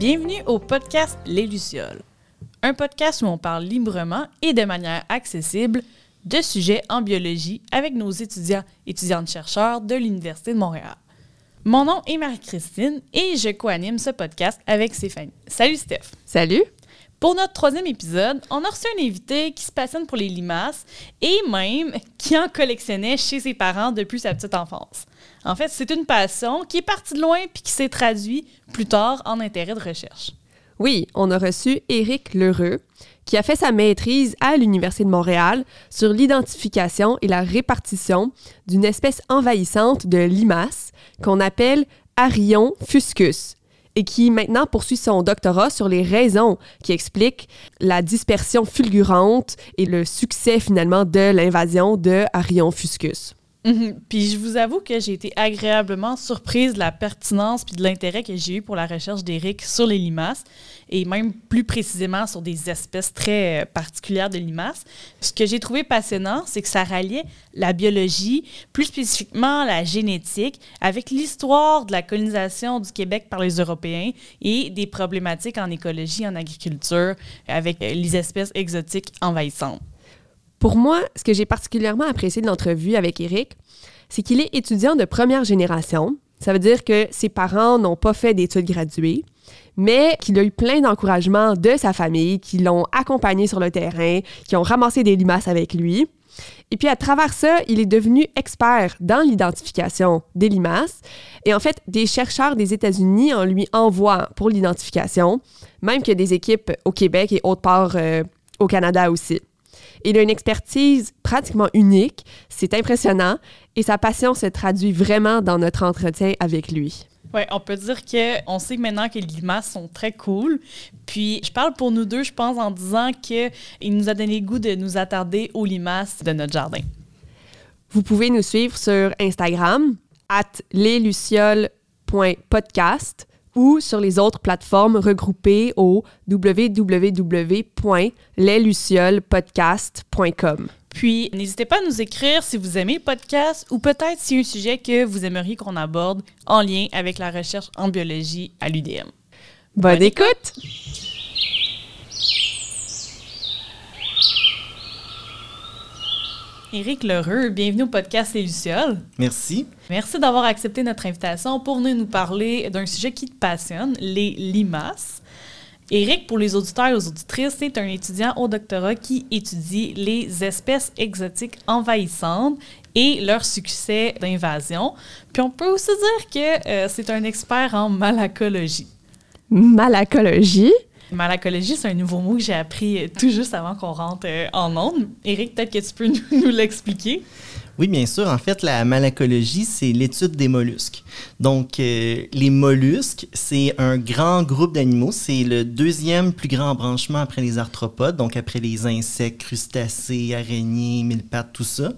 Bienvenue au podcast Les Lucioles, un podcast où on parle librement et de manière accessible de sujets en biologie avec nos étudiants et étudiantes-chercheurs de l'Université de Montréal. Mon nom est Marie-Christine et je co-anime ce podcast avec Stéphanie. Salut Steph! Salut! Pour notre troisième épisode, on a reçu un invité qui se passionne pour les limaces et même qui en collectionnait chez ses parents depuis sa petite enfance. En fait, c'est une passion qui est partie de loin puis qui s'est traduite plus tard en intérêt de recherche. Oui, on a reçu Éric Lheureux, qui a fait sa maîtrise à l'Université de Montréal sur l'identification et la répartition d'une espèce envahissante de limaces qu'on appelle Arion fuscus et qui maintenant poursuit son doctorat sur les raisons qui expliquent la dispersion fulgurante et le succès finalement de l'invasion de Arion fuscus. Mhm. Puis je vous avoue que j'ai été agréablement surprise de la pertinence puis de l'intérêt que j'ai eu pour la recherche d'Éric sur les limaces et même plus précisément sur des espèces très euh, particulières de limaces. Ce que j'ai trouvé passionnant, c'est que ça ralliait la biologie, plus spécifiquement la génétique, avec l'histoire de la colonisation du Québec par les Européens et des problématiques en écologie, en agriculture, avec euh, les espèces exotiques envahissantes. Pour moi, ce que j'ai particulièrement apprécié de l'entrevue avec Eric, c'est qu'il est étudiant de première génération. Ça veut dire que ses parents n'ont pas fait d'études graduées, mais qu'il a eu plein d'encouragement de sa famille, qui l'ont accompagné sur le terrain, qui ont ramassé des limaces avec lui. Et puis à travers ça, il est devenu expert dans l'identification des limaces. Et en fait, des chercheurs des États-Unis en lui envoient pour l'identification, même que des équipes au Québec et autre part euh, au Canada aussi. Il a une expertise pratiquement unique, c'est impressionnant et sa passion se traduit vraiment dans notre entretien avec lui. Oui, on peut dire qu'on sait maintenant que les limaces sont très cool. Puis, je parle pour nous deux, je pense, en disant qu'il nous a donné le goût de nous attarder aux limaces de notre jardin. Vous pouvez nous suivre sur Instagram, at leslucioles.podcast ou sur les autres plateformes regroupées au www.lesluciolepodcast.com. Puis, n'hésitez pas à nous écrire si vous aimez le podcast ou peut-être si un sujet que vous aimeriez qu'on aborde en lien avec la recherche en biologie à l'UDM. Bonne, écoute. Éric Lheureux, bienvenue au podcast Les Lucioles. Merci. Merci d'avoir accepté notre invitation pour venir nous parler d'un sujet qui te passionne, les limaces. Éric, pour les auditeurs et les auditrices, c'est un étudiant au doctorat qui étudie les espèces exotiques envahissantes et leur succès d'invasion. Puis on peut aussi dire que euh, c'est un expert en malacologie. Malacologie? Malacologie, c'est un nouveau mot que j'ai appris euh, tout juste avant qu'on rentre euh, en ondes. Éric, peut-être que tu peux nous, l'expliquer? Oui, bien sûr. En fait, la malacologie, c'est l'étude des mollusques. Donc, euh, les mollusques, c'est un grand groupe d'animaux. C'est le deuxième plus grand branchement après les arthropodes, donc après les insectes, crustacés, araignées, mille pattes, tout ça.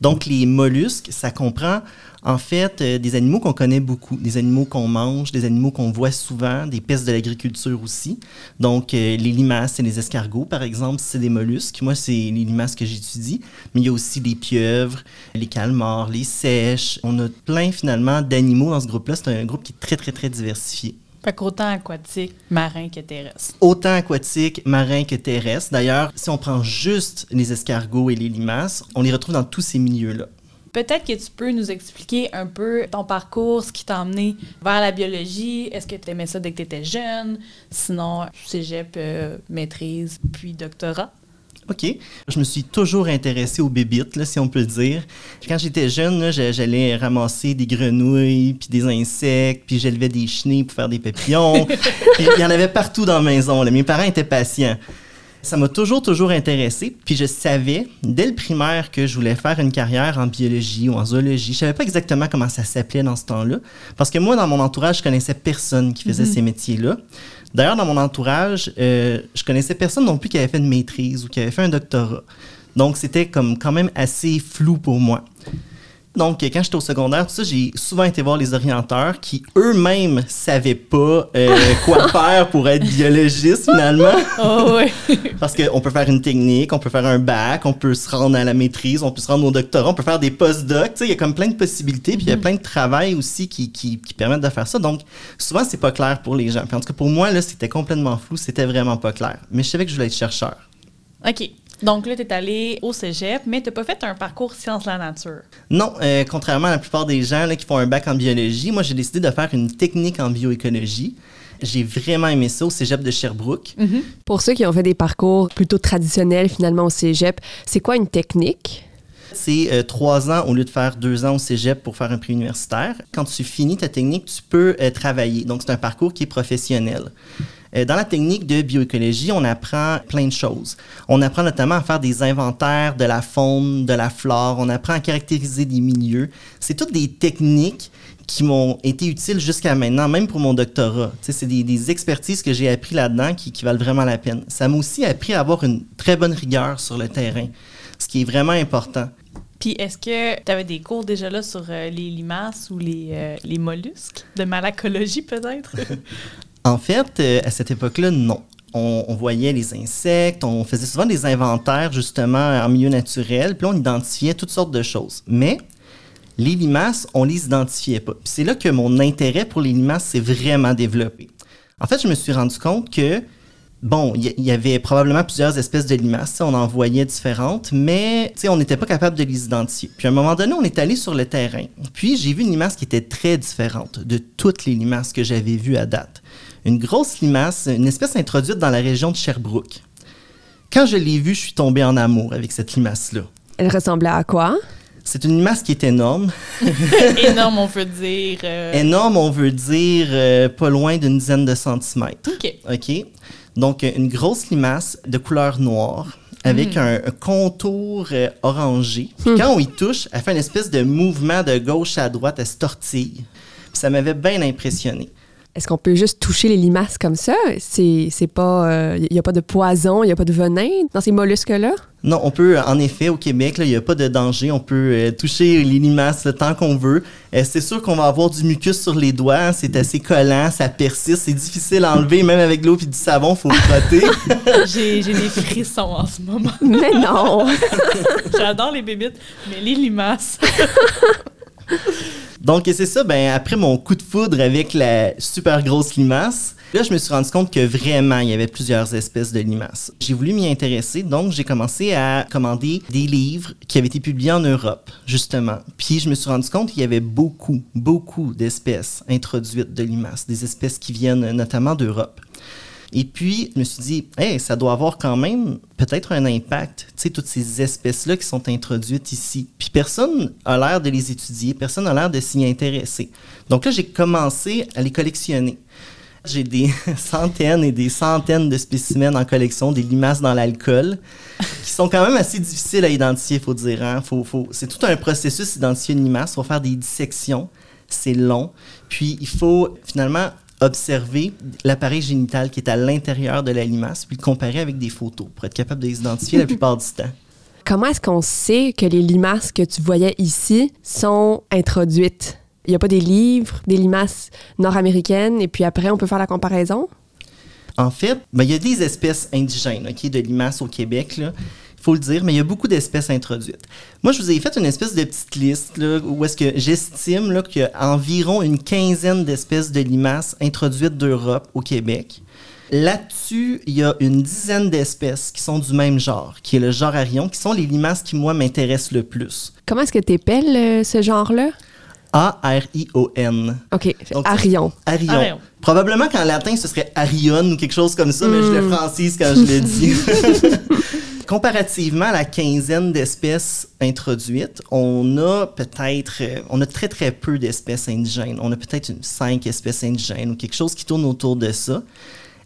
Donc, les mollusques, ça comprend en fait euh, des animaux qu'on connaît beaucoup, des animaux qu'on mange, des animaux qu'on voit souvent, des pistes de l'agriculture aussi. Donc, euh, les limaces et les escargots, par exemple, c'est des mollusques. Moi, c'est les limaces que j'étudie. Mais il y a aussi les pieuvres, les calmars, les sèches. On a plein, finalement, d'animaux dans ce groupe-là. C'est un groupe qui est très, très, très diversifié. Fait qu'autant aquatique, marin que terrestre. Autant aquatique, marin que terrestre. D'ailleurs, si on prend juste les escargots et les limaces, on les retrouve dans tous ces milieux-là. Peut-être que tu peux nous expliquer un peu ton parcours, ce qui t'a emmené vers la biologie. Est-ce que tu aimais ça dès que tu étais jeune? Sinon, cégep, euh, maîtrise, puis doctorat? OK. Je me suis toujours intéressé aux bébites, là, si on peut le dire. Quand j'étais jeune, j'allais ramasser des grenouilles, puis des insectes, puis j'élevais des chenilles pour faire des papillons. il y en avait partout dans la maison. Mes parents étaient patients. Ça m'a toujours, toujours intéressé. Puis je savais, dès le primaire, que je voulais faire une carrière en biologie ou en zoologie. Je savais pas exactement comment ça s'appelait dans ce temps-là. Parce que moi, dans mon entourage, je connaissais personne qui faisait mhm. ces métiers-là. D'ailleurs, dans mon entourage, euh, je connaissais personne non plus qui avait fait une maîtrise ou qui avait fait un doctorat. Donc, c'était comme quand même assez flou pour moi. Donc, quand j'étais au secondaire, tout ça, j'ai souvent été voir les orienteurs qui eux-mêmes savaient pas euh, quoi faire pour être biologiste finalement. Oh, oui. Parce qu'on peut faire une technique, on peut faire un bac, on peut se rendre à la maîtrise, on peut se rendre au doctorat, on peut faire des post-docs. Tu sais, il y a comme plein de possibilités, puis il y a plein de travail aussi qui, qui, qui permettent de faire ça. Donc, souvent, c'est pas clair pour les gens. Puis en tout cas, pour moi, là, c'était complètement flou, c'était vraiment pas clair. Mais je savais que je voulais être chercheur. OK. Donc là, tu es allé au cégep, mais tu pas fait un parcours sciences de la nature. Non, euh, contrairement à la plupart des gens là, qui font un bac en biologie, moi, j'ai décidé de faire une technique en bioécologie. J'ai vraiment aimé ça au cégep de Sherbrooke. Pour ceux qui ont fait des parcours plutôt traditionnels finalement au cégep, c'est quoi une technique? C'est euh, trois ans au lieu de faire deux ans au cégep pour faire un prix universitaire. Quand tu finis ta technique, tu peux euh, travailler. Donc, c'est un parcours qui est professionnel. Euh, dans la technique de bioécologie, on apprend plein de choses. On apprend notamment à faire des inventaires de la faune, de la flore. On apprend à caractériser des milieux. C'est toutes des techniques qui m'ont été utiles jusqu'à maintenant, même pour mon doctorat. C'est des, des expertises que j'ai appris là-dedans qui, qui valent vraiment la peine. Ça m'a aussi appris à avoir une très bonne rigueur sur le terrain, ce qui est vraiment important. Puis est-ce que tu avais des cours déjà là sur euh, les limaces ou les, euh, les mollusques? De malacologie peut-être? En fait, euh, à cette époque-là, non. On, voyait les insectes, on faisait souvent des inventaires justement en milieu naturel, puis on identifiait toutes sortes de choses. Mais les limaces, on les identifiait pas. Puis c'est là que mon intérêt pour les limaces s'est vraiment développé. En fait, je me suis rendu compte que, bon, il y, y avait probablement plusieurs espèces de limaces, on en voyait différentes, mais on n'était pas capable de les identifier. Puis à un moment donné, on est allé sur le terrain. Puis j'ai vu une limace qui était très différente de toutes les limaces que j'avais vues à date. Une grosse limace, une espèce introduite dans la région de Sherbrooke. Quand je l'ai vue, je suis tombé en amour avec cette limace-là. Elle ressemblait à quoi? C'est une limace qui est énorme. Énorme, on peut dire. euh, Énorme, on veut dire euh, pas loin d'une dizaine de centimètres. OK. OK? Donc, une grosse limace de couleur noire avec un, un contour euh, orangé. Puis quand on y touche, elle fait une espèce de mouvement de gauche à droite, elle se tortille. Puis ça m'avait bien impressionné. Est-ce qu'on peut juste toucher les limaces comme ça? C'est c'est pas. Il n'y a pas de poison, il n'y a pas de venin dans ces mollusques-là? Non, on peut, en effet, au Québec, là, il n'y a pas de danger. On peut euh, toucher les limaces le temps qu'on veut. Euh, c'est sûr qu'on va avoir du mucus sur les doigts. hein, C'est assez collant, ça persiste. C'est difficile à enlever, même avec de l'eau et du savon, il faut le frotter. J'ai j'ai des frissons en ce moment. Mais non! J'adore les bébites, mais les limaces. Donc, c'est ça, ben, après mon coup de foudre avec la super grosse limace, là, je me suis rendu compte que vraiment, il y avait plusieurs espèces de limaces. J'ai voulu m'y intéresser, donc j'ai commencé à commander des livres qui avaient été publiés en Europe, justement. Puis, je me suis rendu compte qu'il y avait beaucoup, beaucoup d'espèces introduites de limaces, des espèces qui viennent notamment d'Europe. Et puis, je me suis dit, hey, ça doit avoir quand même peut-être un impact, tu sais, toutes ces espèces-là qui sont introduites ici. Puis personne a l'air de les étudier, personne n'a l'air de s'y intéresser. Donc là, j'ai commencé à les collectionner. J'ai des centaines et des centaines de spécimens en collection, des limaces dans l'alcool, qui sont quand même assez difficiles à identifier, il faut dire. Hein? C'est tout un processus d'identifier une limace. Il faut faire des dissections, c'est long. Puis il faut finalement observer l'appareil génital qui est à l'intérieur de la limace, puis le comparer avec des photos pour être capable de les identifier la plupart du temps. Comment est-ce qu'on sait que les limaces que tu voyais ici sont introduites? Il n'y a pas des livres, des limaces nord-américaines, et puis après, on peut faire la comparaison? En fait, ben, il y a des espèces indigènes de limaces au Québec, là. Il faut le dire, mais il y a beaucoup d'espèces introduites. Moi, je vous ai fait une espèce de petite liste là, où est-ce que j'estime là, qu'il y a environ une quinzaine d'espèces de limaces introduites d'Europe au Québec. Là-dessus, il y a une dizaine d'espèces qui sont du même genre, qui est le genre Arion, qui sont les limaces qui, moi, m'intéressent le plus. Comment est-ce que tu épelles euh, ce genre-là? A-R-I-O-N. OK, Donc, Arion. Arion. Arion. Probablement qu'en latin, ce serait Arion ou quelque chose comme ça, mais je le francise quand je le dis. Comparativement à la quinzaine d'espèces introduites, on a peut-être, euh, on a très très peu d'espèces indigènes. On a peut-être cinq espèces indigènes ou quelque chose qui tourne autour de ça.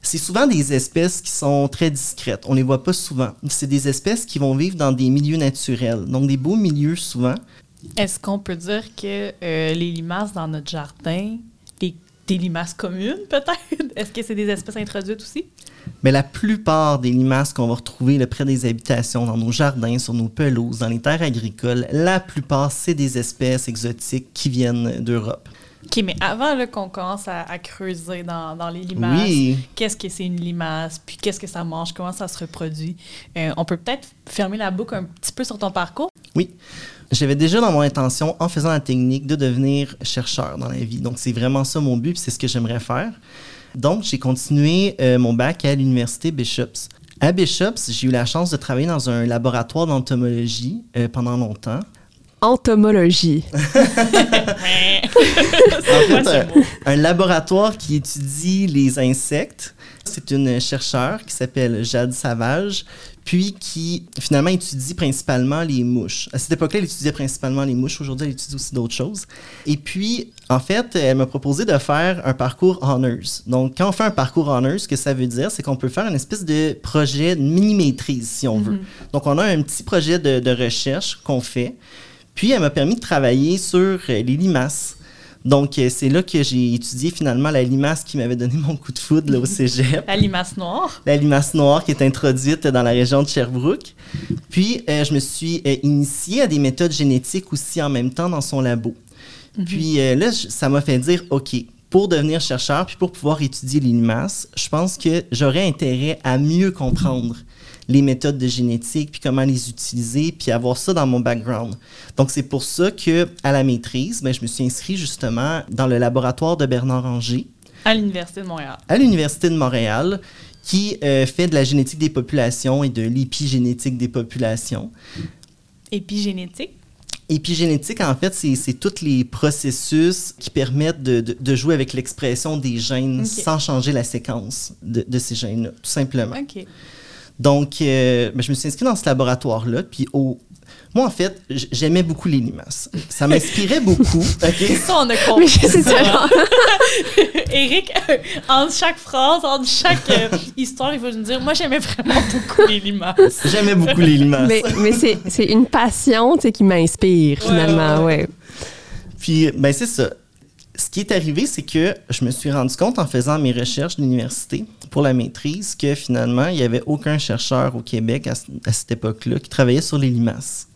C'est souvent des espèces qui sont très discrètes. On les voit pas souvent. C'est des espèces qui vont vivre dans des milieux naturels, donc des beaux milieux souvent. Est-ce qu'on peut dire que euh, les limaces dans notre jardin, des limaces communes, peut-être? Est-ce que c'est des espèces introduites aussi? Mais la plupart des limaces qu'on va retrouver là, près des habitations, dans nos jardins, sur nos pelouses, dans les terres agricoles, la plupart, c'est des espèces exotiques qui viennent d'Europe. OK, mais avant qu'on commence à, creuser dans, dans, les limaces, qu'est-ce que c'est une limace, puis qu'est-ce que ça mange, comment ça se reproduit, euh, on peut peut-être fermer la boucle un petit peu sur ton parcours? Oui. J'avais déjà dans mon intention, en faisant la technique, de devenir chercheur dans la vie. Donc, c'est vraiment ça mon but, c'est ce que j'aimerais faire. Donc, j'ai continué euh, mon bac à l'université Bishops. À Bishops, j'ai eu la chance de travailler dans un laboratoire d'entomologie euh, pendant longtemps. Entomologie. en fait, un, laboratoire qui étudie les insectes. C'est une chercheure qui s'appelle Jade Savage, puis qui finalement étudie principalement les mouches. À cette époque-là, elle étudiait principalement les mouches. Aujourd'hui, elle étudie aussi d'autres choses. Et puis, en fait, elle m'a proposé de faire un parcours honors. Donc, quand on fait un parcours honors, ce que ça veut dire, c'est qu'on peut faire une espèce de projet de mini-maîtrise, si on veut. Mm-hmm. Donc, on a un petit projet de, de recherche qu'on fait. Puis, elle m'a permis de travailler sur les limaces. Donc, euh, c'est là que j'ai étudié finalement la limace qui m'avait donné mon coup de foudre là, au cégep. la limace noire. La limace noire qui est introduite dans la région de Sherbrooke. Puis, euh, je me suis euh, initiée à des méthodes génétiques aussi en même temps dans son labo. Mhm. Puis là, ça m'a fait dire, OK, pour devenir chercheur, puis pour pouvoir étudier les limaces, je pense que j'aurais intérêt à mieux comprendre les méthodes de génétique, puis comment les utiliser, puis avoir ça dans mon background. Donc, c'est pour ça que à la maîtrise, ben, je me suis inscrit justement dans le laboratoire de Bernard Anger. À l'Université de Montréal. À l'Université de Montréal, qui euh, fait de la génétique des populations et de l'épigénétique des populations. Épigénétique? Épigénétique, en fait, c'est tous les processus qui permettent de, de, jouer avec l'expression des gènes sans changer la séquence de, de ces gènes-là, tout simplement. OK. Donc, euh, ben, je me suis inscrit dans ce laboratoire-là. Puis, au... moi, en fait, j'aimais beaucoup les limaces. Ça m'inspirait beaucoup. OK? Ça, on a compris. c'est ça. Eric, euh, entre chaque phrase, entre chaque euh, histoire, il faut nous dire Moi, j'aimais vraiment beaucoup les limaces. J'aimais beaucoup les limaces. Mais, mais c'est une passion qui m'inspire, finalement. Ouais. Puis, ben, c'est ça ce qui est arrivé, c'est que je me suis rendu compte en faisant mes recherches d'université pour la maîtrise que finalement, il n'y avait aucun chercheur au Québec à, cette époque-là qui travaillait sur les limaces.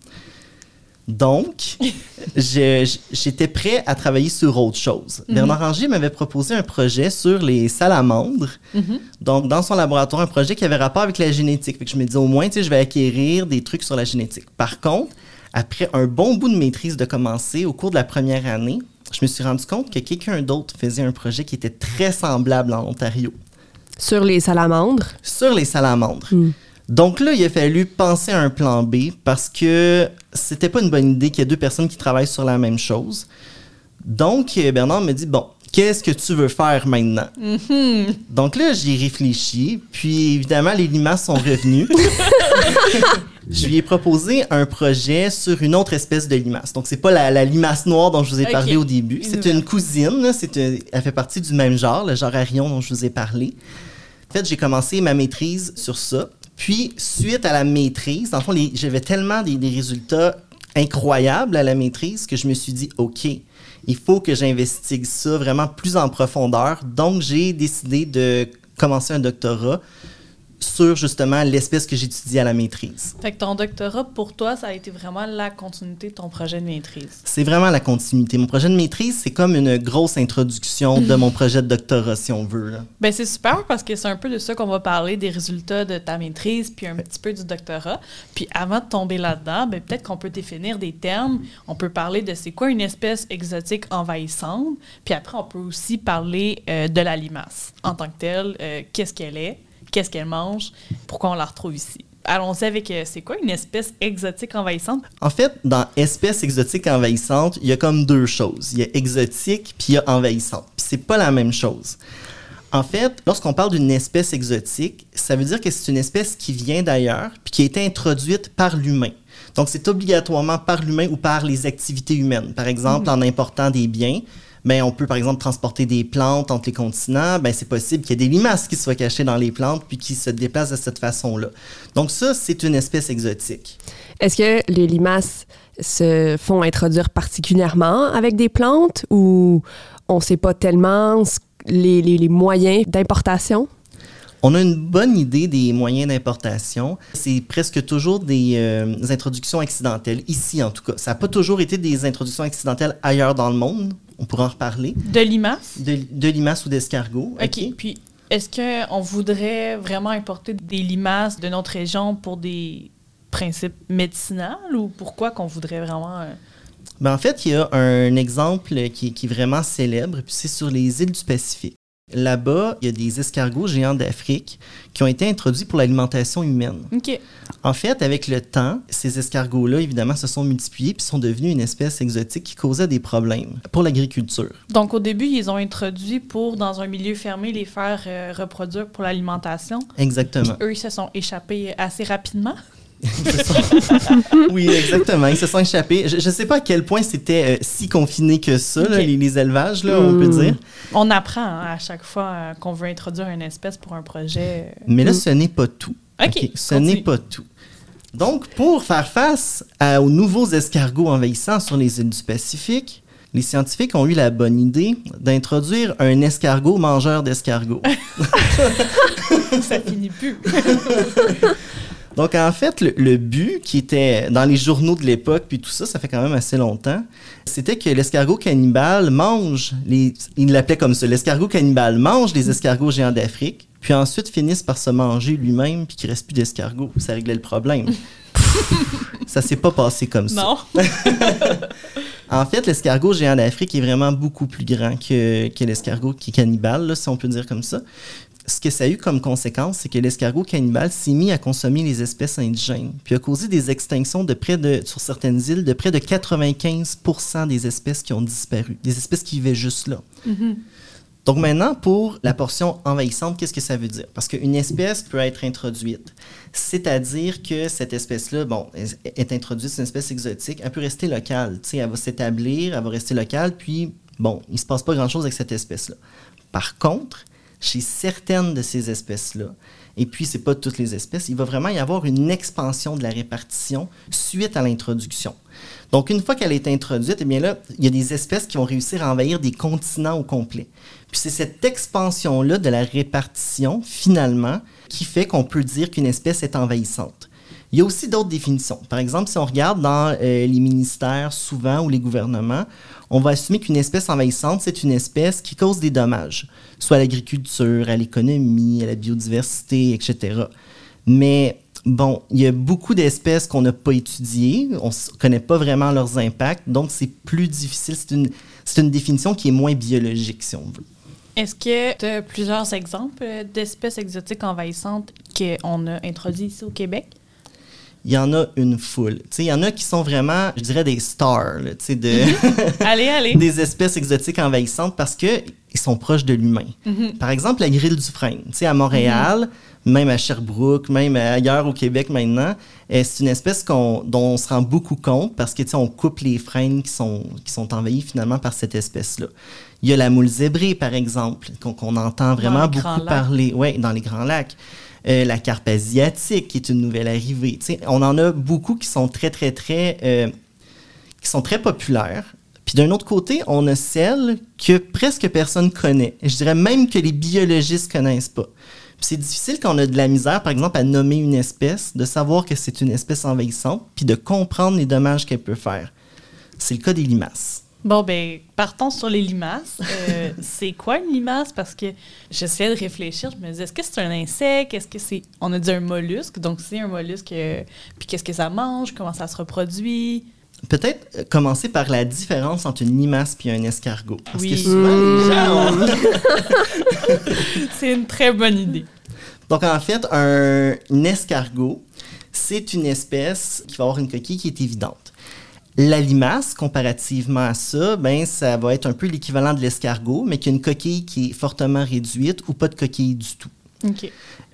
Donc, j'étais prêt à travailler sur autre chose. Mhm. Bernard Ranger m'avait proposé un projet sur les salamandres. Mhm. Donc, dans son laboratoire, un projet qui avait rapport avec la génétique. je me disais, au moins, je vais acquérir des trucs sur la génétique. Par contre, après un bon bout de maîtrise de commencer, au cours de la première année, je me suis rendu compte que quelqu'un d'autre faisait un projet qui était très semblable en Ontario. Sur les salamandres? Sur les salamandres. Hmm. Donc là, il a fallu penser à un plan B parce que c'était pas une bonne idée qu'il y ait deux personnes qui travaillent sur la même chose. Donc, euh, Bernard me dit, bon, qu'est-ce que tu veux faire maintenant? Mm-hmm. Donc là, j'y réfléchi, puis évidemment, les limaces sont revenus. je lui ai proposé un projet sur une autre espèce de limace. Donc, c'est pas la, limace noire dont je vous ai parlé au début. C'est une cousine. C'est elle fait partie du même genre, le genre Arion dont je vous ai parlé. En fait, j'ai commencé ma maîtrise sur ça. Puis, suite à la maîtrise, en fond, j'avais tellement des, des, résultats incroyables à la maîtrise que je me suis dit, OK, il faut que j'investigue ça vraiment plus en profondeur. Donc, j'ai décidé de commencer un doctorat sur justement l'espèce que j'étudie à la maîtrise. Fait que ton doctorat, pour toi, ça a été vraiment la continuité de ton projet de maîtrise. C'est vraiment la continuité. Mon projet de maîtrise, c'est comme une grosse introduction de mon projet de doctorat, si on veut. Ben c'est super parce que c'est un peu de ça qu'on va parler, des résultats de ta maîtrise, puis un petit peu du doctorat. Puis avant de tomber là-dedans, ben, peut-être qu'on peut définir des termes. On peut parler de c'est quoi une espèce exotique envahissante. Puis après, on peut aussi parler euh, de la limace en tant que telle. Euh, qu'est-ce qu'elle est? Qu'est-ce qu'elle mange, pourquoi on la retrouve ici. Allons-y avec, euh, c'est quoi une espèce exotique envahissante? En fait, dans espèce exotique envahissante, il y a comme deux choses. Il y a exotique, puis il y a envahissante. Puis c'est pas la même chose. En fait, lorsqu'on parle d'une espèce exotique, ça veut dire que c'est une espèce qui vient d'ailleurs, puis qui a été introduite par l'humain. Donc, c'est obligatoirement par l'humain ou par les activités humaines. Par exemple, mm. en important des biens, ben, on peut par exemple transporter des plantes entre les continents, ben, c'est possible qu'il y ait des limaces qui soient cachées dans les plantes puis qui se déplacent de cette façon-là. Donc ça, c'est une espèce exotique. Est-ce que les limaces se font introduire particulièrement avec des plantes ou on sait pas tellement les moyens d'importation? On a une bonne idée des moyens d'importation. C'est presque toujours des, euh, introductions accidentelles, ici en tout cas. Ça n'a pas toujours été des introductions accidentelles ailleurs dans le monde. On pourra en reparler. De limaces? De, de limaces ou d'escargots. OK. Puis, est-ce qu'on voudrait vraiment importer des limaces de notre région pour des principes médicinaux ou pourquoi qu'on voudrait vraiment... Euh, ben en fait, il y a un exemple qui, qui est vraiment célèbre, puis c'est sur les îles du Pacifique. Là-bas, il y a des escargots géants d'Afrique qui ont été introduits pour l'alimentation humaine. En fait, avec le temps, ces escargots-là, évidemment, se sont multipliés puis sont devenus une espèce exotique qui causait des problèmes pour l'agriculture. Donc, au début, ils ont introduit pour, dans un milieu fermé, les faire euh, reproduire pour l'alimentation. Exactement. eux, ils se sont échappés assez rapidement. oui, exactement. Ils se sont échappés. Je ne sais pas à quel point c'était euh, si confiné que ça, les, élevages, là, on peut hmm. dire. On apprend hein, à chaque fois euh, qu'on veut introduire une espèce pour un projet. Euh. Mais là, ce n'est pas tout. OK. Ce n'est pas tout. Donc, pour faire face aux nouveaux escargots envahissants sur les îles du Pacifique, les scientifiques ont eu la bonne idée d'introduire un escargot mangeur d'escargots. Ça finit plus. Donc, en fait, le, but qui était dans les journaux de l'époque, puis tout ça, ça fait quand même assez longtemps, c'était que l'escargot cannibale mange, les, il l'appelait comme ça, l'escargot cannibale mange les escargots géants d'Afrique, puis ensuite finisse par se manger lui-même, puis qu'il reste plus d'escargots. Ça réglait le problème. ça s'est pas passé comme ça. Non. en fait, l'escargot géant d'Afrique est vraiment beaucoup plus grand que, que l'escargot qui est cannibale, si on peut dire comme ça ce que ça a eu comme conséquence, c'est que l'escargot cannibale s'est mis à consommer les espèces indigènes, puis a causé des extinctions de près de, sur certaines îles, de près de 95% des espèces qui ont disparu, des espèces qui vivaient juste là. Mm-hmm. Donc maintenant, pour la portion envahissante, qu'est-ce que ça veut dire? Parce qu'une espèce peut être introduite. C'est-à-dire que cette espèce-là, bon, est introduite, c'est une espèce exotique, elle peut rester locale. Tu sais, elle va s'établir, elle va rester locale, puis, bon, il ne se passe pas grand-chose avec cette espèce-là. Par contre, chez certaines de ces espèces-là, et puis c'est pas toutes les espèces, il va vraiment y avoir une expansion de la répartition suite à l'introduction. Donc une fois qu'elle est introduite, eh bien là, il y a des espèces qui vont réussir à envahir des continents au complet. Puis c'est cette expansion-là de la répartition, finalement, qui fait qu'on peut dire qu'une espèce est envahissante. Il y a aussi d'autres définitions. Par exemple, si on regarde dans euh, les ministères souvent ou les gouvernements, on va assumer qu'une espèce envahissante, c'est une espèce qui cause des dommages, soit à l'agriculture, à l'économie, à la biodiversité, etc. Mais bon, il y a beaucoup d'espèces qu'on n'a pas étudiées, on ne connaît pas vraiment leurs impacts, donc c'est plus difficile. C'est une, une définition qui est moins biologique, si on veut. Est-ce que tu as plusieurs exemples d'espèces exotiques envahissantes qu'on a introduites ici au Québec? Il y en a une foule. Il y en a qui sont vraiment, je dirais, des stars de allez, allez. des espèces exotiques envahissantes parce qu'ils sont proches de l'humain. Mhm. Par exemple, la grille du frein. À Montréal, mhm. même à Sherbrooke, même ailleurs au Québec maintenant, euh, c'est une espèce dont on se rend beaucoup compte parce que on coupe les freins qui sont, qui sont envahis finalement par cette espèce-là. Il y a la moule zébrée, par exemple, qu'on entend vraiment beaucoup parler ouais, dans les grands lacs. Euh, la carpe asiatique, qui est une nouvelle arrivée. on en a beaucoup qui sont très, très, très, euh, qui sont très populaires. Puis d'un autre côté, on a celles que presque personne connaît. je dirais même que les biologistes connaissent pas. c'est difficile quand on a de la misère, par exemple, à nommer une espèce, de savoir que c'est une espèce envahissante, puis de comprendre les dommages qu'elle peut faire. C'est le cas des limaces. Bon, ben, partons sur les limaces. Euh, c'est quoi une limace? Parce que j'essayais de réfléchir. Je me disais, est-ce que c'est un insecte? Est-ce que c'est. On a dit un mollusque. Donc, c'est un mollusque. Euh, puis qu'est-ce que ça mange? Comment ça se reproduit? Peut-être euh, commencer par la différence entre une limace et un escargot. Parce que souvent, les c'est une très bonne idée. Donc, en fait, un escargot, c'est une espèce qui va avoir une coquille qui est évidente. La limace, comparativement à ça, ben, ça va être un peu l'équivalent de l'escargot, mais qui a une coquille qui est fortement réduite ou pas de coquille du tout.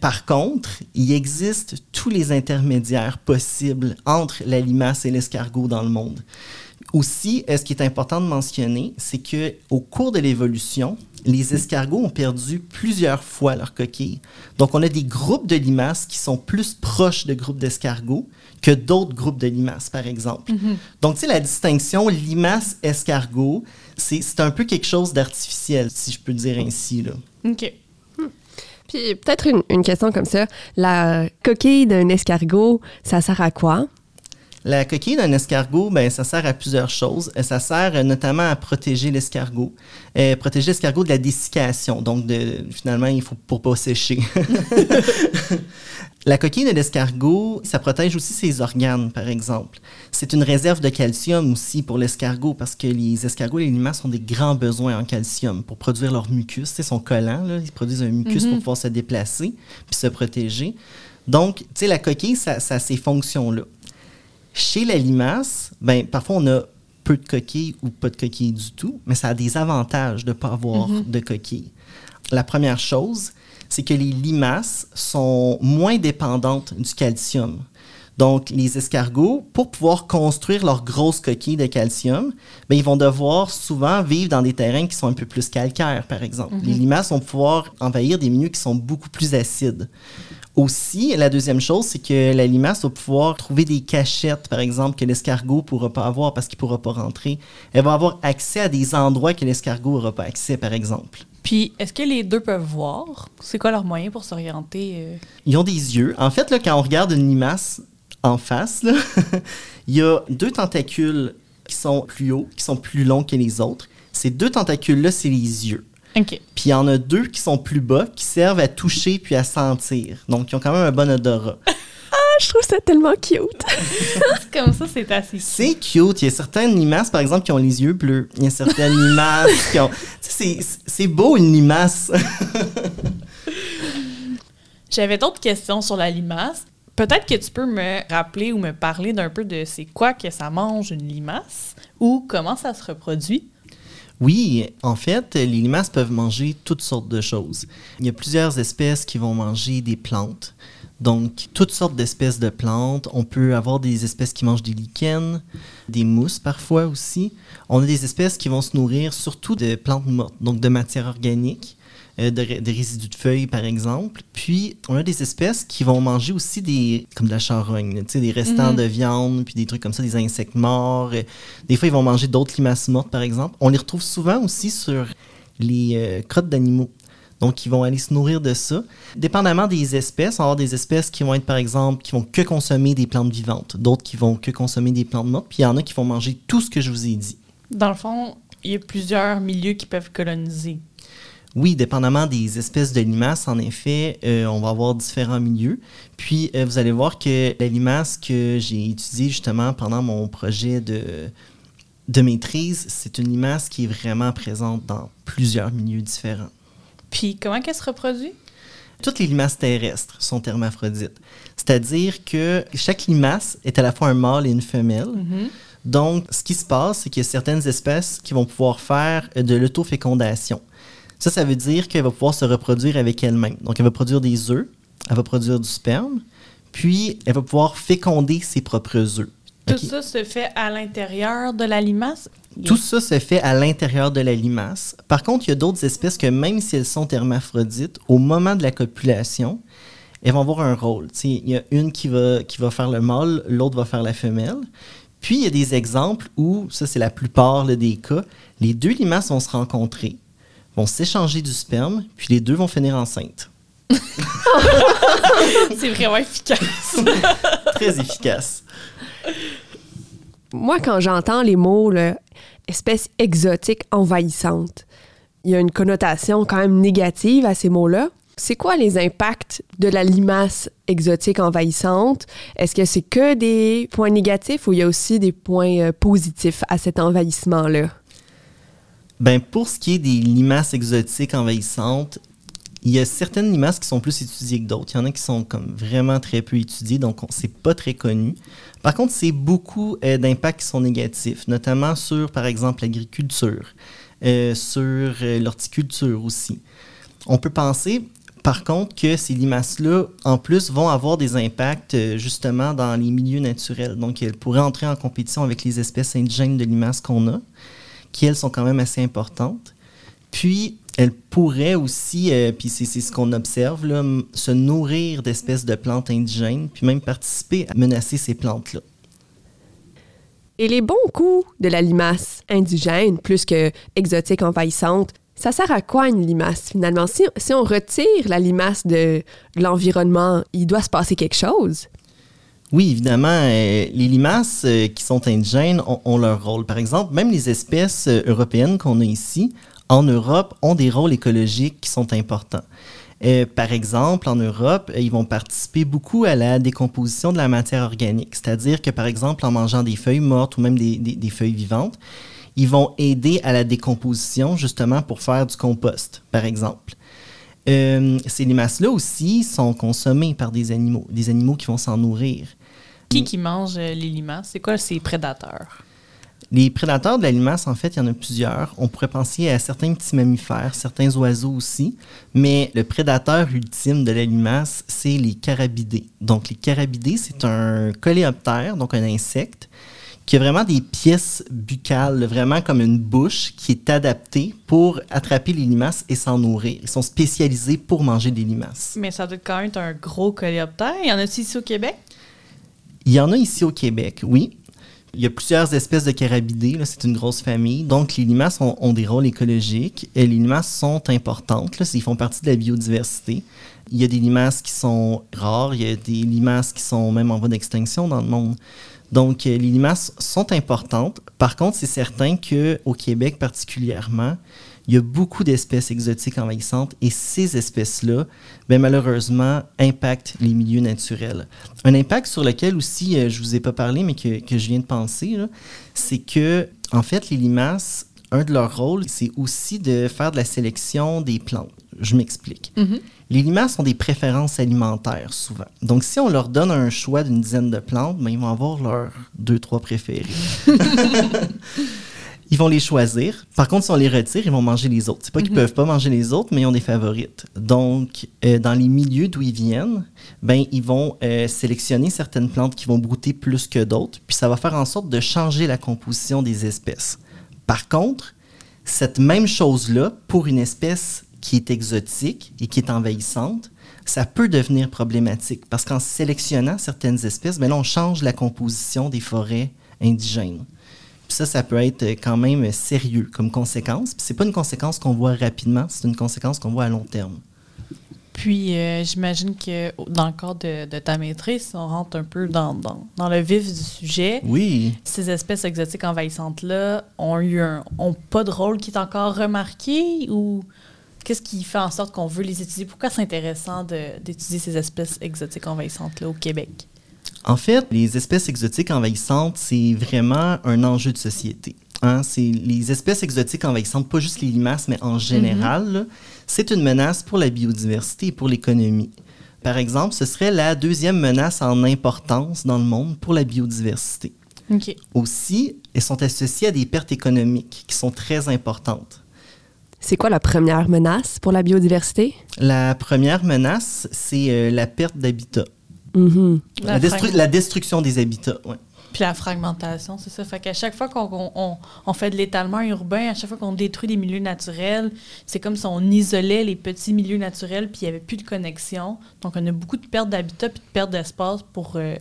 Par contre, il existe tous les intermédiaires possibles entre la limace et l'escargot dans le monde. Aussi, ce qui est important de mentionner, c'est que au cours de l'évolution, les escargots ont perdu plusieurs fois leur coquille. Donc, on a des groupes de limaces qui sont plus proches de groupes d'escargots que d'autres groupes de limaces, par exemple. Donc, tu sais, la distinction limace-escargot, c'est un peu quelque chose d'artificiel, si je peux dire ainsi. Là. OK. Puis peut-être une, une question comme ça. La coquille d'un escargot, ça sert à quoi? La coquille d'un escargot, ben, ça sert à plusieurs choses. Euh, Ça sert euh, notamment à protéger l'escargot, Euh, protéger l'escargot de la dessiccation. Donc, de, finalement, il faut pour pas sécher. la coquille de l'escargot, ça protège aussi ses organes, par exemple. C'est une réserve de calcium aussi pour l'escargot parce que les escargots et les limaces ont des grands besoins en calcium pour produire leur mucus. Sont collants, là, ils produisent un mucus pour pouvoir se déplacer puis se protéger. Donc, tu sais, la coquille, ça, ça a ces fonctions-là. Chez la limace, ben, parfois on a peu de coquilles ou pas de coquilles du tout, mais ça a des avantages de ne pas avoir de coquilles. La première chose, c'est que les limaces sont moins dépendantes du calcium. Donc, les escargots, pour pouvoir construire leurs grosses coquilles de calcium, ben, ils vont devoir souvent vivre dans des terrains qui sont un peu plus calcaires, par exemple. Les limaces vont pouvoir envahir des milieux qui sont beaucoup plus acides. Aussi, la deuxième chose, c'est que la limace va pouvoir trouver des cachettes, par exemple, que l'escargot ne pourra pas avoir parce qu'il ne pourra pas rentrer. Elle va avoir accès à des endroits que l'escargot n'aura pas accès, par exemple. Puis, est-ce que les deux peuvent voir? C'est quoi leur moyen pour s'orienter? euh? Ils ont des yeux. En fait, là, quand on regarde une limace en face, là, il y a deux tentacules qui sont plus hauts, qui sont plus longs que les autres. Ces deux tentacules-là, c'est les yeux. OK. Puis il y en a deux qui sont plus bas, qui servent à toucher puis à sentir. Donc, ils ont quand même un bon odorat. Ah, je trouve ça tellement cute. Comme ça, c'est assez. C'est cute. Il y a certaines limaces, par exemple, qui ont les yeux bleus. Il y a certaines limaces qui ont... Tu sais, c'est- c'est beau, une limace. J'avais d'autres questions sur la limace. Peut-être que tu peux me rappeler ou me parler d'un peu de c'est quoi que ça mange une limace ou comment ça se reproduit? Oui, en fait, les limaces peuvent manger toutes sortes de choses. Il y a plusieurs espèces qui vont manger des plantes. Donc, toutes sortes d'espèces de plantes. On peut avoir des espèces qui mangent des lichens, des mousses parfois aussi. On a des espèces qui vont se nourrir surtout de plantes mortes, donc de matière organique, euh, de, ré- de résidus de feuilles par exemple. Puis, on a des espèces qui vont manger aussi des, comme de la charogne, des restants de viande, puis des trucs comme ça, des insectes morts. Euh, Des fois, ils vont manger d'autres limaces mortes par exemple. On les retrouve souvent aussi sur les euh, crottes d'animaux. Donc, ils vont aller se nourrir de ça. Dépendamment des espèces, on va avoir des espèces qui vont être, par exemple, qui vont que consommer des plantes vivantes, d'autres qui vont que consommer des plantes mortes, puis il y en a qui vont manger tout ce que je vous ai dit. Dans le fond, il y a plusieurs milieux qui peuvent coloniser. Oui, dépendamment des espèces de limaces, en effet, euh, on va avoir différents milieux. Puis, euh, vous allez voir que la limace que j'ai étudiée justement pendant mon projet de, de maîtrise, c'est une limace qui est vraiment présente dans plusieurs milieux différents. Puis comment qu'elle se reproduit? Toutes les limaces terrestres sont hermaphrodites. C'est-à-dire que chaque limace est à la fois un mâle et une femelle. Donc, ce qui se passe, c'est qu'il y a certaines espèces qui vont pouvoir faire euh, de l'autofécondation. Ça, ça veut dire qu'elle va pouvoir se reproduire avec elle-même. Donc, elle va produire des œufs, elle va produire du sperme, puis elle va pouvoir féconder ses propres œufs. Tout ça se fait à l'intérieur de la limace? Tout ça se fait à l'intérieur de la limace. Par contre, il y a d'autres espèces que même si elles sont hermaphrodites, au moment de la copulation, elles vont avoir un rôle. Il y a une qui va, qui va faire le mâle, l'autre va faire la femelle. Puis, il y a des exemples où, ça c'est la plupart là, des cas, les deux limaces vont se rencontrer, vont s'échanger du sperme, puis les deux vont finir enceintes. C'est vraiment efficace. Très efficace. Moi, quand j'entends les mots là, espèce exotique envahissante, il y a une connotation quand même négative à ces mots-là. C'est quoi les impacts de la limace exotique envahissante? Est-ce que c'est que des points négatifs ou il y a aussi des points euh, positifs à cet envahissement-là? Ben, pour ce qui est des limaces exotiques envahissantes, il y a certaines limaces qui sont plus étudiées que d'autres. Il y en a qui sont comme vraiment très peu étudiées, donc on- c'est pas très connu. Par contre, c'est beaucoup euh, d'impacts qui sont négatifs, notamment sur, par exemple, l'agriculture, euh, sur euh, l'horticulture aussi. On peut penser, par contre, que ces limaces-là, en plus, vont avoir des impacts justement dans les milieux naturels. Donc, elles pourraient entrer en compétition avec les espèces indigènes de limaces qu'on a qui, elles, sont quand même assez importantes. Puis, elles pourraient aussi, euh, puis c'est ce qu'on observe, là, se nourrir d'espèces de plantes indigènes, puis même participer à menacer ces plantes-là. Et les bons coups de la limace indigène, plus que exotique envahissante, ça sert à quoi une limace finalement? Si, si on retire la limace de l'environnement, il doit se passer quelque chose. Oui, évidemment, euh, les limaces euh, qui sont indigènes ont, ont, leur rôle. Par exemple, même les espèces européennes qu'on a ici, en Europe, ont des rôles écologiques qui sont importants. Euh, par exemple, en Europe, ils vont participer beaucoup à la décomposition de la matière organique. C'est-à-dire que, par exemple, en mangeant des feuilles mortes ou même des, feuilles vivantes, ils vont aider à la décomposition justement pour faire du compost, par exemple. Euh, ces limaces-là aussi sont consommées par des animaux, des animaux qui vont s'en nourrir. Qui qui mange les limaces? C'est quoi ces prédateurs? Les prédateurs de la limace, en fait, il y en a plusieurs. On pourrait penser à certains petits mammifères, certains oiseaux aussi, mais le prédateur ultime de la limace, c'est les carabidés. Donc, les carabidés, c'est un coléoptère, donc un insecte, qui a vraiment des pièces buccales, vraiment comme une bouche qui est adaptée pour attraper les limaces et s'en nourrir. Ils sont spécialisés pour manger des limaces. Mais ça doit quand même être un gros coléoptère. Il y en a ici au Québec? Il y en a ici au Québec, oui. Il y a plusieurs espèces de carabidés, c'est une grosse famille. Donc, les limaces ont, des rôles écologiques. Les limaces sont importantes, ils font partie de la biodiversité. Il y a des limaces qui sont rares, il y a des limaces qui sont même en voie d'extinction dans le monde. Donc, euh, les limaces sont importantes. Par contre, c'est certain qu'au Québec particulièrement, il y a beaucoup d'espèces exotiques envahissantes et ces espèces-là, ben, malheureusement, impactent les milieux naturels. Un impact sur lequel aussi, euh, je ne vous ai pas parlé, mais que, que je viens de penser, c'est que, en fait, les limaces, un de leurs rôles, c'est aussi de faire de la sélection des plantes. Je m'explique. Mm-hmm. Les limaces ont des préférences alimentaires souvent. Donc, si on leur donne un choix d'une dizaine de plantes, ben, ils vont avoir leurs deux, trois préférés. ils vont les choisir. Par contre, si on les retire, ils vont manger les autres. C'est pas qu'ils mhm. peuvent pas manger les autres, mais ils ont des favorites. Donc, euh, dans les milieux d'où ils viennent, ben ils vont euh, sélectionner certaines plantes qui vont brouter plus que d'autres, puis ça va faire en sorte de changer la composition des espèces. Par contre, cette même chose-là, pour une espèce qui est exotique et qui est envahissante, ça peut devenir problématique parce qu'en sélectionnant certaines espèces, ben là, on change la composition des forêts indigènes ça, ça peut être quand même sérieux comme conséquence. Puis c'est pas une conséquence qu'on voit rapidement, c'est une conséquence qu'on voit à long terme. Puis euh, j'imagine que dans le cadre de, ta maîtrise, on rentre un peu dans, dans, le vif du sujet. Oui. Ces espèces exotiques envahissantes-là ont eu un, ont pas de rôle qui est encore remarqué ou qu'est-ce qui fait en sorte qu'on veut les étudier? Pourquoi c'est intéressant d'étudier ces espèces exotiques envahissantes-là au Québec? En fait, les espèces exotiques envahissantes, c'est vraiment un enjeu de société. Hein. C'est les espèces exotiques envahissantes, pas juste les limaces, mais en général, c'est une menace pour la biodiversité et pour l'économie. Par exemple, ce serait la deuxième menace en importance dans le monde pour la biodiversité. Aussi, elles sont associées à des pertes économiques qui sont très importantes. C'est quoi la première menace pour la biodiversité? La première menace, c'est euh, la perte d'habitat. Mm-hmm. La, destruction des habitats, oui. Puis la fragmentation, c'est ça. Fait qu'à chaque fois qu'on on, fait de l'étalement urbain, à chaque fois qu'on détruit des milieux naturels, c'est comme si on isolait les petits milieux naturels, puis il n'y avait plus de connexion. Donc, on a beaucoup de pertes d'habitat puis de pertes d'espace pour, euh,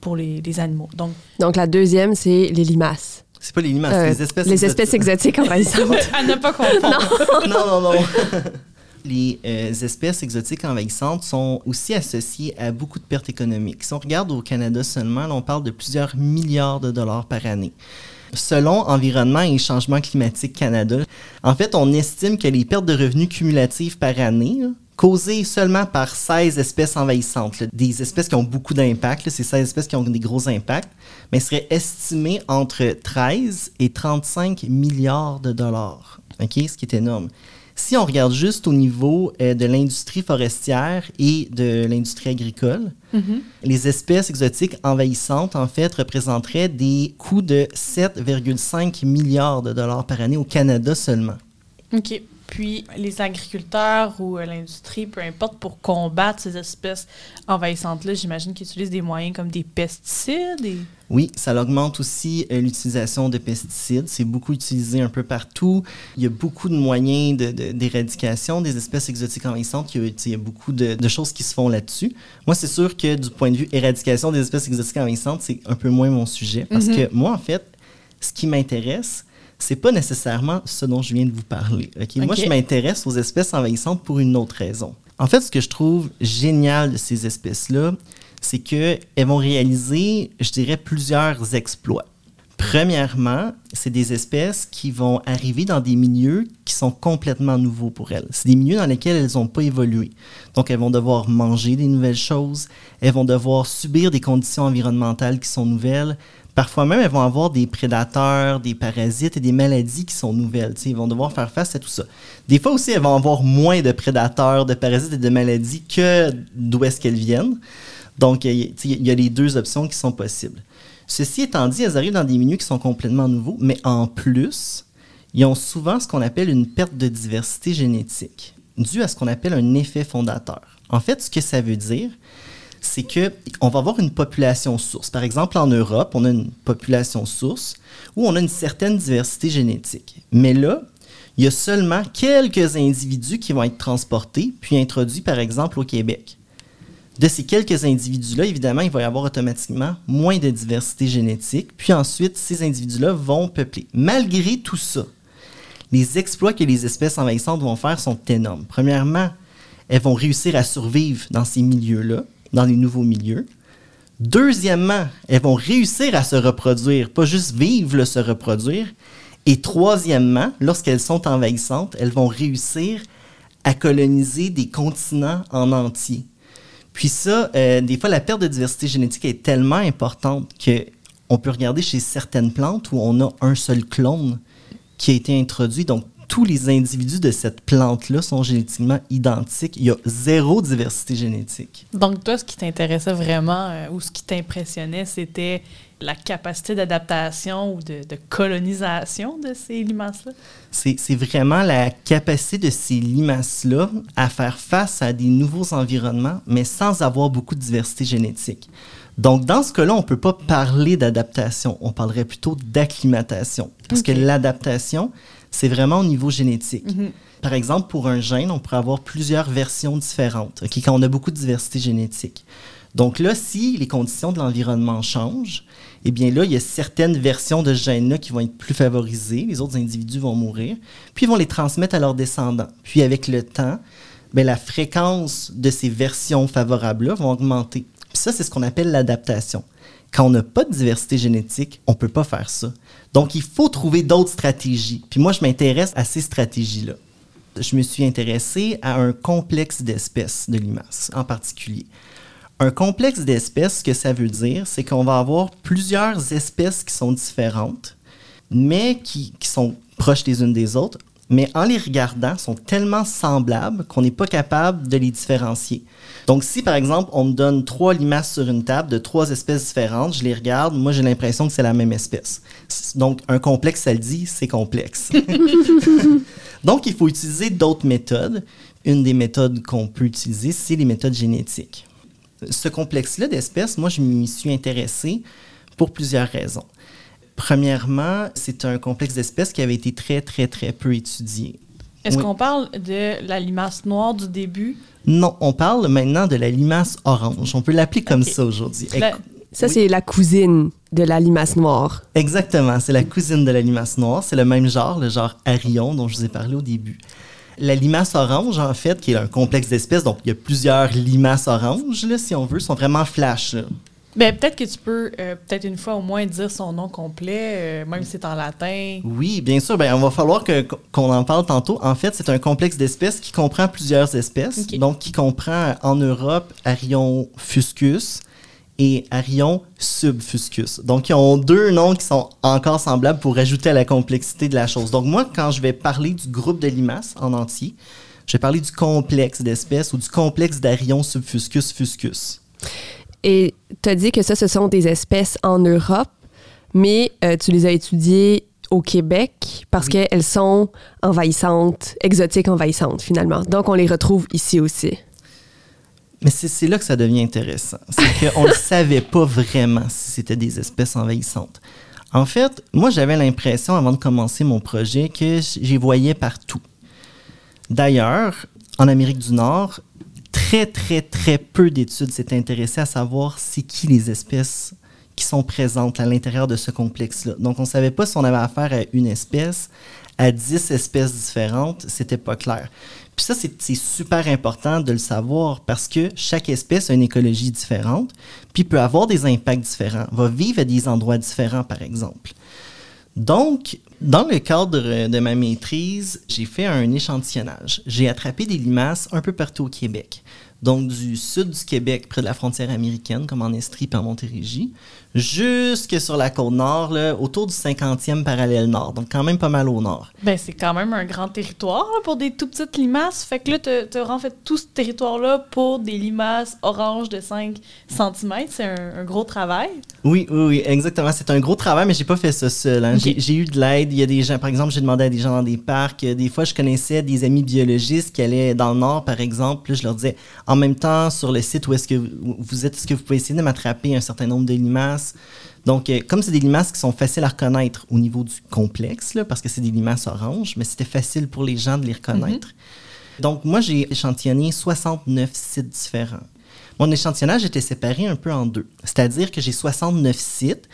pour les, les, animaux. Donc, Donc, la deuxième, c'est les limaces. C'est pas les limaces, c'est les espèces Les exotiques. espèces exotiques envahissantes. à ne pas confondre. non, non, non. les euh, espèces exotiques envahissantes sont aussi associées à beaucoup de pertes économiques. Si on regarde au Canada seulement, on parle de plusieurs milliards de dollars par année. Selon Environnement et Changement climatique Canada, en fait, on estime que les pertes de revenus cumulatives par année, causées seulement par 16 espèces envahissantes, des espèces qui ont beaucoup d'impact, ces 16 espèces qui ont des gros impacts, mais seraient estimées entre 13 et 35 milliards de dollars, ce qui est énorme. Si on regarde juste au niveau euh, de l'industrie forestière et de l'industrie agricole, mm-hmm. les espèces exotiques envahissantes, en fait, représenteraient des coûts de 7,5 milliards de dollars par année au Canada seulement. OK. Puis les agriculteurs ou euh, l'industrie, peu importe, pour combattre ces espèces envahissantes-là, j'imagine qu'ils utilisent des moyens comme des pesticides. Et... Oui, ça augmente aussi euh, l'utilisation de pesticides. C'est beaucoup utilisé un peu partout. Il y a beaucoup de moyens d'éradication de, des espèces exotiques envahissantes. Il y a, il y a beaucoup de, de, choses qui se font là-dessus. Moi, c'est sûr que du point de vue éradication des espèces exotiques envahissantes, c'est un peu moins mon sujet parce mm -hmm. que moi, en fait, ce qui m'intéresse, c'est pas nécessairement ce dont je viens de vous parler. Okay? Okay. Moi, je m'intéresse aux espèces envahissantes pour une autre raison. En fait, ce que je trouve génial de ces espèces-là, c'est qu'elles vont réaliser, je dirais, plusieurs exploits. Premièrement, c'est des espèces qui vont arriver dans des milieux qui sont complètement nouveaux pour elles. C'est des milieux dans lesquels elles n'ont pas évolué. Donc, elles vont devoir manger des nouvelles choses, elles vont devoir subir des conditions environnementales qui sont nouvelles. Parfois même, elles vont avoir des prédateurs, des parasites et des maladies qui sont nouvelles. T'sais, ils vont devoir faire face à tout ça. Des fois aussi, elles vont avoir moins de prédateurs, de parasites et de maladies que d'où est-ce qu'elles viennent. Donc, il y a les deux options qui sont possibles. Ceci étant dit, elles arrivent dans des milieux qui sont complètement nouveaux, mais en plus, ils ont souvent ce qu'on appelle une perte de diversité génétique, due à ce qu'on appelle un effet fondateur. En fait, ce que ça veut dire, c'est qu'on va avoir une population source. Par exemple, en Europe, on a une population source où on a une certaine diversité génétique. Mais là, il y a seulement quelques individus qui vont être transportés puis introduits, par exemple, au Québec de ces quelques individus-là, évidemment, il va y avoir automatiquement moins de diversité génétique. Puis ensuite, ces individus-là vont peupler. Malgré tout ça, les exploits que les espèces envahissantes vont faire sont énormes. Premièrement, elles vont réussir à survivre dans ces milieux-là, dans les nouveaux milieux. Deuxièmement, elles vont réussir à se reproduire, pas juste vivre, le se reproduire. Et troisièmement, lorsqu'elles sont envahissantes, elles vont réussir à coloniser des continents en entier. Puis ça, euh, des fois, la perte de diversité génétique est tellement importante que on peut regarder chez certaines plantes où on a un seul clone qui a été introduit. Donc, tous les individus de cette plante-là sont génétiquement identiques. Il y a zéro diversité génétique. Donc, toi, ce qui t'intéressait vraiment euh, ou ce qui t'impressionnait, c'était la capacité d'adaptation ou de, de, colonisation de ces limaces-là? C'est vraiment la capacité de ces limaces-là à faire face à des nouveaux environnements, mais sans avoir beaucoup de diversité génétique. Donc, dans ce cas-là, on ne peut pas parler d'adaptation, on parlerait plutôt d'acclimatation. Parce okay. que l'adaptation, c'est vraiment au niveau génétique. Mm -hmm. Par exemple, pour un gène, on pourrait avoir plusieurs versions différentes, okay, quand on a beaucoup de diversité génétique. Donc là, si les conditions de l'environnement changent, eh bien là, il y a certaines versions de ce gène-là qui vont être plus favorisées, les autres individus vont mourir, puis ils vont les transmettre à leurs descendants. Puis avec le temps, bien, la fréquence de ces versions favorables-là vont augmenter. Puis ça, c'est ce qu'on appelle l'adaptation. Quand on n'a pas de diversité génétique, on ne peut pas faire ça. Donc, il faut trouver d'autres stratégies. Puis moi, je m'intéresse à ces stratégies-là. Je me suis intéressé à un complexe d'espèces de limaces en particulier. Un complexe d'espèces, ce que ça veut dire, c'est qu'on va avoir plusieurs espèces qui sont différentes, mais qui, qui, sont proches les unes des autres, mais en les regardant, sont tellement semblables qu'on n'est pas capable de les différencier. Donc, si par exemple, on me donne trois limaces sur une table de trois espèces différentes, je les regarde, moi j'ai l'impression que c'est la même espèce. Donc, un complexe, ça le dit, c'est complexe. Donc, il faut utiliser d'autres méthodes. Une des méthodes qu'on peut utiliser, c'est les méthodes génétiques ce complexe-là d'espèces, moi, je m'y suis intéressé pour plusieurs raisons. Premièrement, c'est un complexe d'espèces qui avait été très, très, très peu étudié. Est-ce oui. qu'on parle de la limace noire du début? Non, on parle maintenant de la limace orange. On peut l'appeler comme okay. ça aujourd'hui. La... Ça, oui. c'est la cousine de la limace noire. Exactement, c'est la cousine de la limace noire. C'est le même genre, le genre Arion dont je vous ai parlé au début. La limace orange, en fait, qui est un complexe d'espèces, donc il y a plusieurs limaces oranges, là, si on veut, sont vraiment flash. Là. Ben, peut-être que tu peux, euh, peut-être une fois au moins, dire son nom complet, euh, même si c'est en latin. Oui, bien sûr. Ben, on va falloir que, qu'on en parle tantôt. En fait, c'est un complexe d'espèces qui comprend plusieurs espèces. Okay. Donc, qui comprend en Europe Arion fuscus, et Arion subfuscus. Donc, ils ont deux noms qui sont encore semblables pour ajouter à la complexité de la chose. Donc, moi, quand je vais parler du groupe de limaces en entier, je vais parler du complexe d'espèces ou du complexe d'Arion subfuscus fuscus. Et tu as dit que ça, ce sont des espèces en Europe, mais euh, tu les as étudiées au Québec parce qu'elles sont envahissantes, exotiques envahissantes finalement. Donc on les retrouve ici aussi. Mais c'est là que ça devient intéressant. C'est qu'on ne savait pas vraiment si c'était des espèces envahissantes. En fait, moi, j'avais l'impression, avant de commencer mon projet, que j'y voyais partout. D'ailleurs, en Amérique du Nord, très, très, très peu d'études s'étaient intéressées à savoir c'est qui les espèces qui sont présentes à l'intérieur de ce complexe-là. Donc, on ne savait pas si on avait affaire à une espèce, à dix espèces différentes, c'était pas clair. Puis ça, c'est super important de le savoir parce que chaque espèce a une écologie différente, puis peut avoir des impacts différents, va vivre à des endroits différents, par exemple. Donc, dans le cadre de ma maîtrise, j'ai fait un échantillonnage. J'ai attrapé des limaces un peu partout au Québec. Donc, du sud du Québec, près de la frontière américaine, comme en Estrie et en Montérégie, jusque sur la côte nord, autour du 50e parallèle nord. Donc, quand même pas mal au nord. Ben, c'est quand même un grand territoire pour des tout petites limaces. Fait que là, tu as en fait tout ce territoire-là pour des limaces oranges de 5 cm. C'est un, gros travail. Oui, oui, oui, exactement. C'est un gros travail, mais j'ai pas fait ça seul. Hein. J'ai eu de l'aide. Il y a des gens, par exemple, j'ai demandé à des gens dans des parcs. Des fois, je connaissais des amis biologistes qui allaient dans le nord, par exemple. je leur disais, en même temps, sur le site où est-ce que vous êtes, est-ce que vous pouvez essayer de m'attraper un certain nombre de limaces? Donc, euh, comme c'est des limaces qui sont faciles à reconnaître au niveau du complexe, parce que c'est des limaces oranges, mais c'était facile pour les gens de les reconnaître. Mhm. Donc, moi, j'ai échantillonné 69 sites différents. Mon échantillonnage était séparé un peu en deux. C'est-à-dire que j'ai 69 sites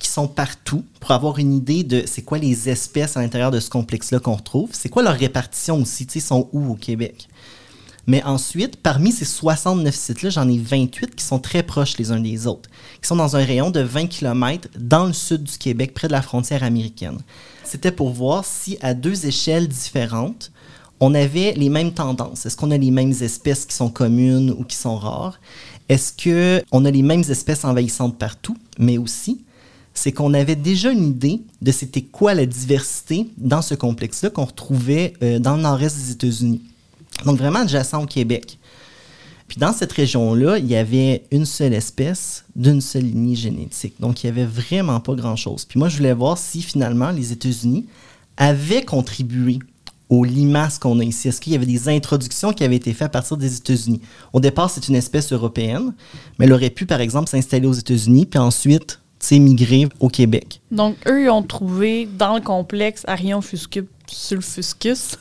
qui sont partout pour avoir une idée de c'est quoi les espèces à l'intérieur de ce complexe-là qu'on retrouve, c'est quoi leur répartition aussi, tu sais, sont où au Québec? Mais ensuite, parmi ces 69 sites-là, j'en ai 28 qui sont très proches les uns des autres, qui sont dans un rayon de 20 km dans le sud du Québec, près de la frontière américaine. C'était pour voir si, à deux échelles différentes, on avait les mêmes tendances. Est-ce qu'on a les mêmes espèces qui sont communes ou qui sont rares? Est-ce qu'on a les mêmes espèces envahissantes partout? Mais aussi, c'est qu'on avait déjà une idée de c'était quoi la diversité dans ce complexe-là qu'on retrouvait euh, dans le nord-est des États-Unis. Donc vraiment adjacent au Québec. Puis dans cette région-là, il y avait une seule espèce d'une seule lignée génétique. Donc il n'y avait vraiment pas grand-chose. Puis moi, je voulais voir si finalement les États-Unis avaient contribué aux limaces qu'on a ici. Est-ce qu'il y avait des introductions qui avaient été faites à partir des États-Unis? Au départ, c'est une espèce européenne, mais elle aurait pu, par exemple, s'installer aux États-Unis, puis ensuite migrer au Québec. Donc, eux, ils ont trouvé dans le complexe Arion fuscus sulfuscus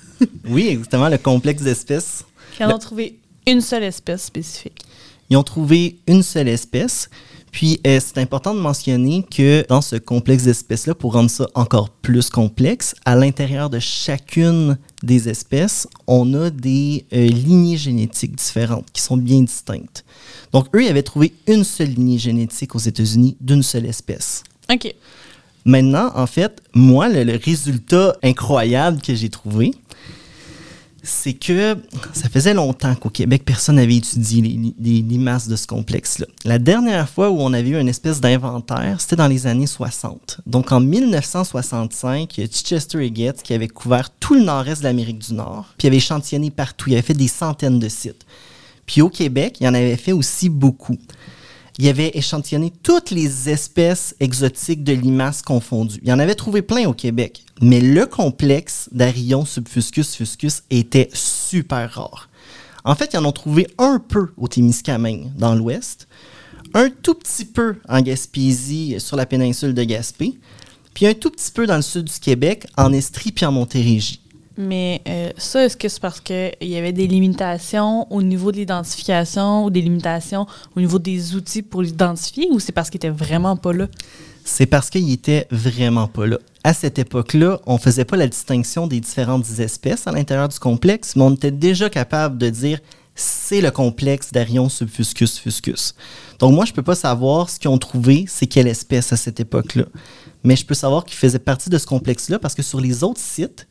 oui, exactement, le complexe d'espèces. Ils ont trouvé une seule espèce spécifique. Ils ont trouvé une seule espèce. Puis, euh, c'est important de mentionner que dans ce complexe d'espèces-là, pour rendre ça encore plus complexe, à l'intérieur de chacune des espèces, on a des euh, lignées génétiques différentes qui sont bien distinctes. Donc, eux, ils avaient trouvé une seule lignée génétique aux États-Unis d'une seule espèce. OK. Maintenant, en fait, moi, le résultat incroyable que j'ai trouvé, c'est que ça faisait longtemps qu'au Québec, personne n'avait étudié les, limaces de ce complexe-là. La dernière fois où on avait eu une espèce d'inventaire, c'était dans les années 60. Donc en 1965, il y a Chichester Higgett qui avait couvert tout le nord-est de l'Amérique du Nord, puis avait échantillonné partout. Il avait fait des centaines de sites. Puis au Québec, il en avait fait aussi beaucoup il avait échantillonné toutes les espèces exotiques de limaces confondues. Il en avait trouvé plein au Québec, mais le complexe d'Arion subfuscus fuscus était super rare. En fait, ils en ont trouvé un peu au Témiscamingue, dans l'ouest, un tout petit peu en Gaspésie, sur la péninsule de Gaspé, puis un tout petit peu dans le sud du Québec, en Estrie puis en Montérégie. Mais euh, ça, est-ce que c'est parce qu'il y avait des limitations au niveau de l'identification ou des limitations au niveau des outils pour l'identifier ou c'est parce qu'il était vraiment pas là? C'est parce qu'il était vraiment pas là. À cette époque-là, on faisait pas la distinction des différentes espèces à l'intérieur du complexe, mais on était déjà capable de dire c'est le complexe d'Arion subfuscus fuscus. Donc moi, je peux pas savoir ce qu'ils ont trouvé, c'est quelle espèce à cette époque-là. Mais je peux savoir qu'ils faisaient partie de ce complexe-là parce que sur les autres sites,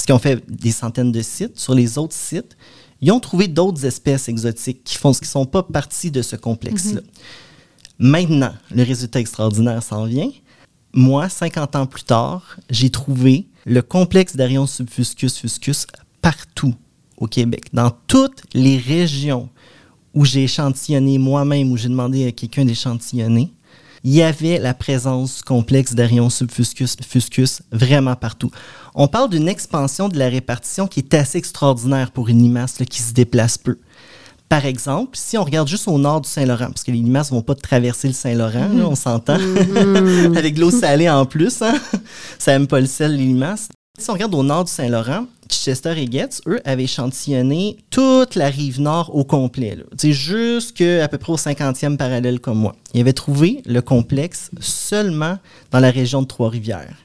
parce qu'ils ont fait des centaines de sites. Sur les autres sites, ils ont trouvé d'autres espèces exotiques qui font qui sont pas partie de ce complexe-là. Mhm. Maintenant, le résultat extraordinaire s'en vient. Moi, 50 ans plus tard, j'ai trouvé le complexe d'Arion subfuscus fuscus partout au Québec, dans toutes les régions où j'ai échantillonné moi-même, où j'ai demandé à quelqu'un d'échantillonner. Il y avait la présence du complexe d'Arion subfuscus fuscus vraiment partout. On parle d'une expansion de la répartition qui est assez extraordinaire pour une limace qui se déplace peu. Par exemple, si on regarde juste au nord du Saint-Laurent, parce que les limaces ne vont pas traverser le Saint-Laurent, on s'entend, avec de l'eau salée en plus, hein? ça n'aime pas le sel, les limaces. Si on regarde au nord du Saint-Laurent, Chichester et Getz, eux, avaient échantillonné toute la rive nord au complet, jusqu'à à peu près au 50e parallèle comme moi. Ils avaient trouvé le complexe seulement dans la région de Trois-Rivières.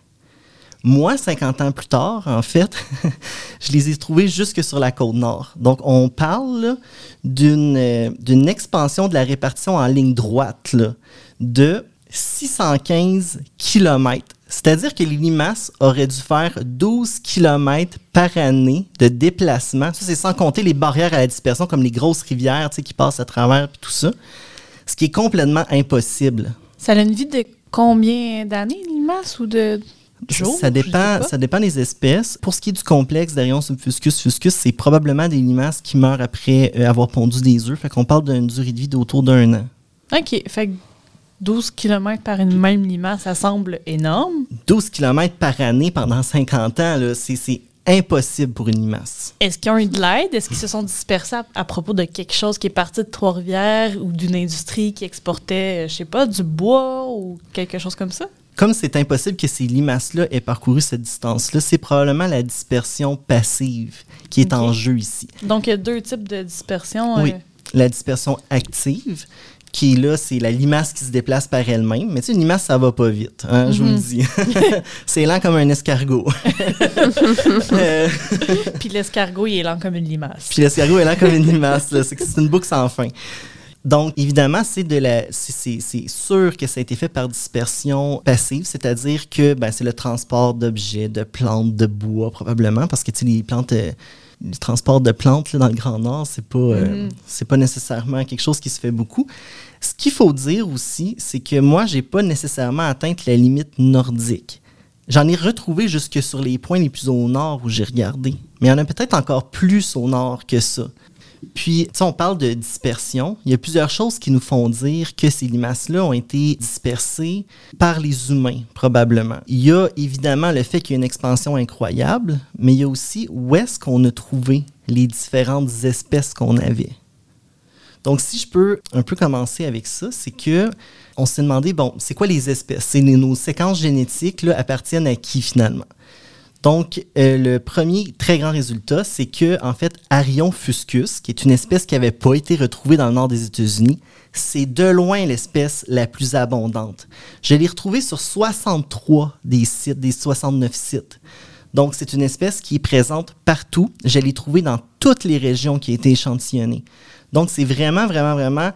Moi, 50 ans plus tard, en fait, je les ai trouvés jusque sur la côte nord. Donc, on parle euh, d'une expansion de la répartition en ligne droite de 615 km. C'est-à-dire que les limaces auraient dû faire 12 km par année de déplacement. Ça, c'est sans compter les barrières à la dispersion, comme les grosses rivières qui passent à travers et tout ça. Ce qui est complètement impossible. Ça a une vie de combien d'années, les limaces, ou de ça dépend, ça dépend des espèces. Pour ce qui est du complexe d'Arion subfuscus fuscus, c'est probablement des limaces qui meurent après euh, avoir pondu des œufs. Fait qu'on parle d'une durée de vie d'autour d'un an. OK. Fait que 12 km par une même limace, ça semble énorme. 12 km par année pendant 50 ans, c'est impossible pour une limace. Est-ce qu'ils ont eu de l'aide? Est-ce qu'ils se sont dispersés à, propos de quelque chose qui est parti de Trois-Rivières ou d'une industrie qui exportait, euh, je sais pas, du bois ou quelque chose comme ça? comme c'est impossible que ces limaces-là aient parcouru cette distance-là, c'est probablement la dispersion passive qui est en jeu ici. Donc, il y a deux types de dispersion. Oui. Euh, la dispersion active, qui là, c'est la limace qui se déplace par elle-même. Mais tu sais, une limace, ça va pas vite, hein, je vous le mhm. dis. c'est lent comme un escargot. Euh, Puis l'escargot, il est lent comme une limace. Puis l'escargot est lent comme une limace. C'est une boucle sans fin. Donc, évidemment, c'est de la, c'est sûr que ça a été fait par dispersion passive, c'est-à-dire que ben, c'est le transport d'objets, de plantes, de bois probablement, parce que les plantes, euh, le transport de plantes dans le Grand Nord, c'est pas, euh, mm-hmm. c'est pas nécessairement quelque chose qui se fait beaucoup. Ce qu'il faut dire aussi, c'est que moi, j'ai pas nécessairement atteint la limite nordique. J'en ai retrouvé jusque sur les points les plus au nord où j'ai regardé, mais il y en a peut-être encore plus au nord que ça. Puis, on parle de dispersion. Il y a plusieurs choses qui nous font dire que ces limaces-là ont été dispersées par les humains, probablement. Il y a évidemment le fait qu'il y a une expansion incroyable, mais il y a aussi où est-ce qu'on a trouvé les différentes espèces qu'on avait. Donc, si je peux un peu commencer avec ça, c'est que on s'est demandé, bon, c'est quoi les espèces? nos séquences génétiques là, appartiennent à qui finalement? Donc, euh, le premier très grand résultat, c'est que, en fait, Arion fuscus, qui est une espèce qui n'avait pas été retrouvée dans le nord des États-Unis, c'est de loin l'espèce la plus abondante. Je l'ai retrouvée sur 63 des sites, des 69 sites. Donc, c'est une espèce qui est présente partout. Je l'ai trouvée dans toutes les régions qui ont été échantillonnées. Donc, c'est vraiment, vraiment, vraiment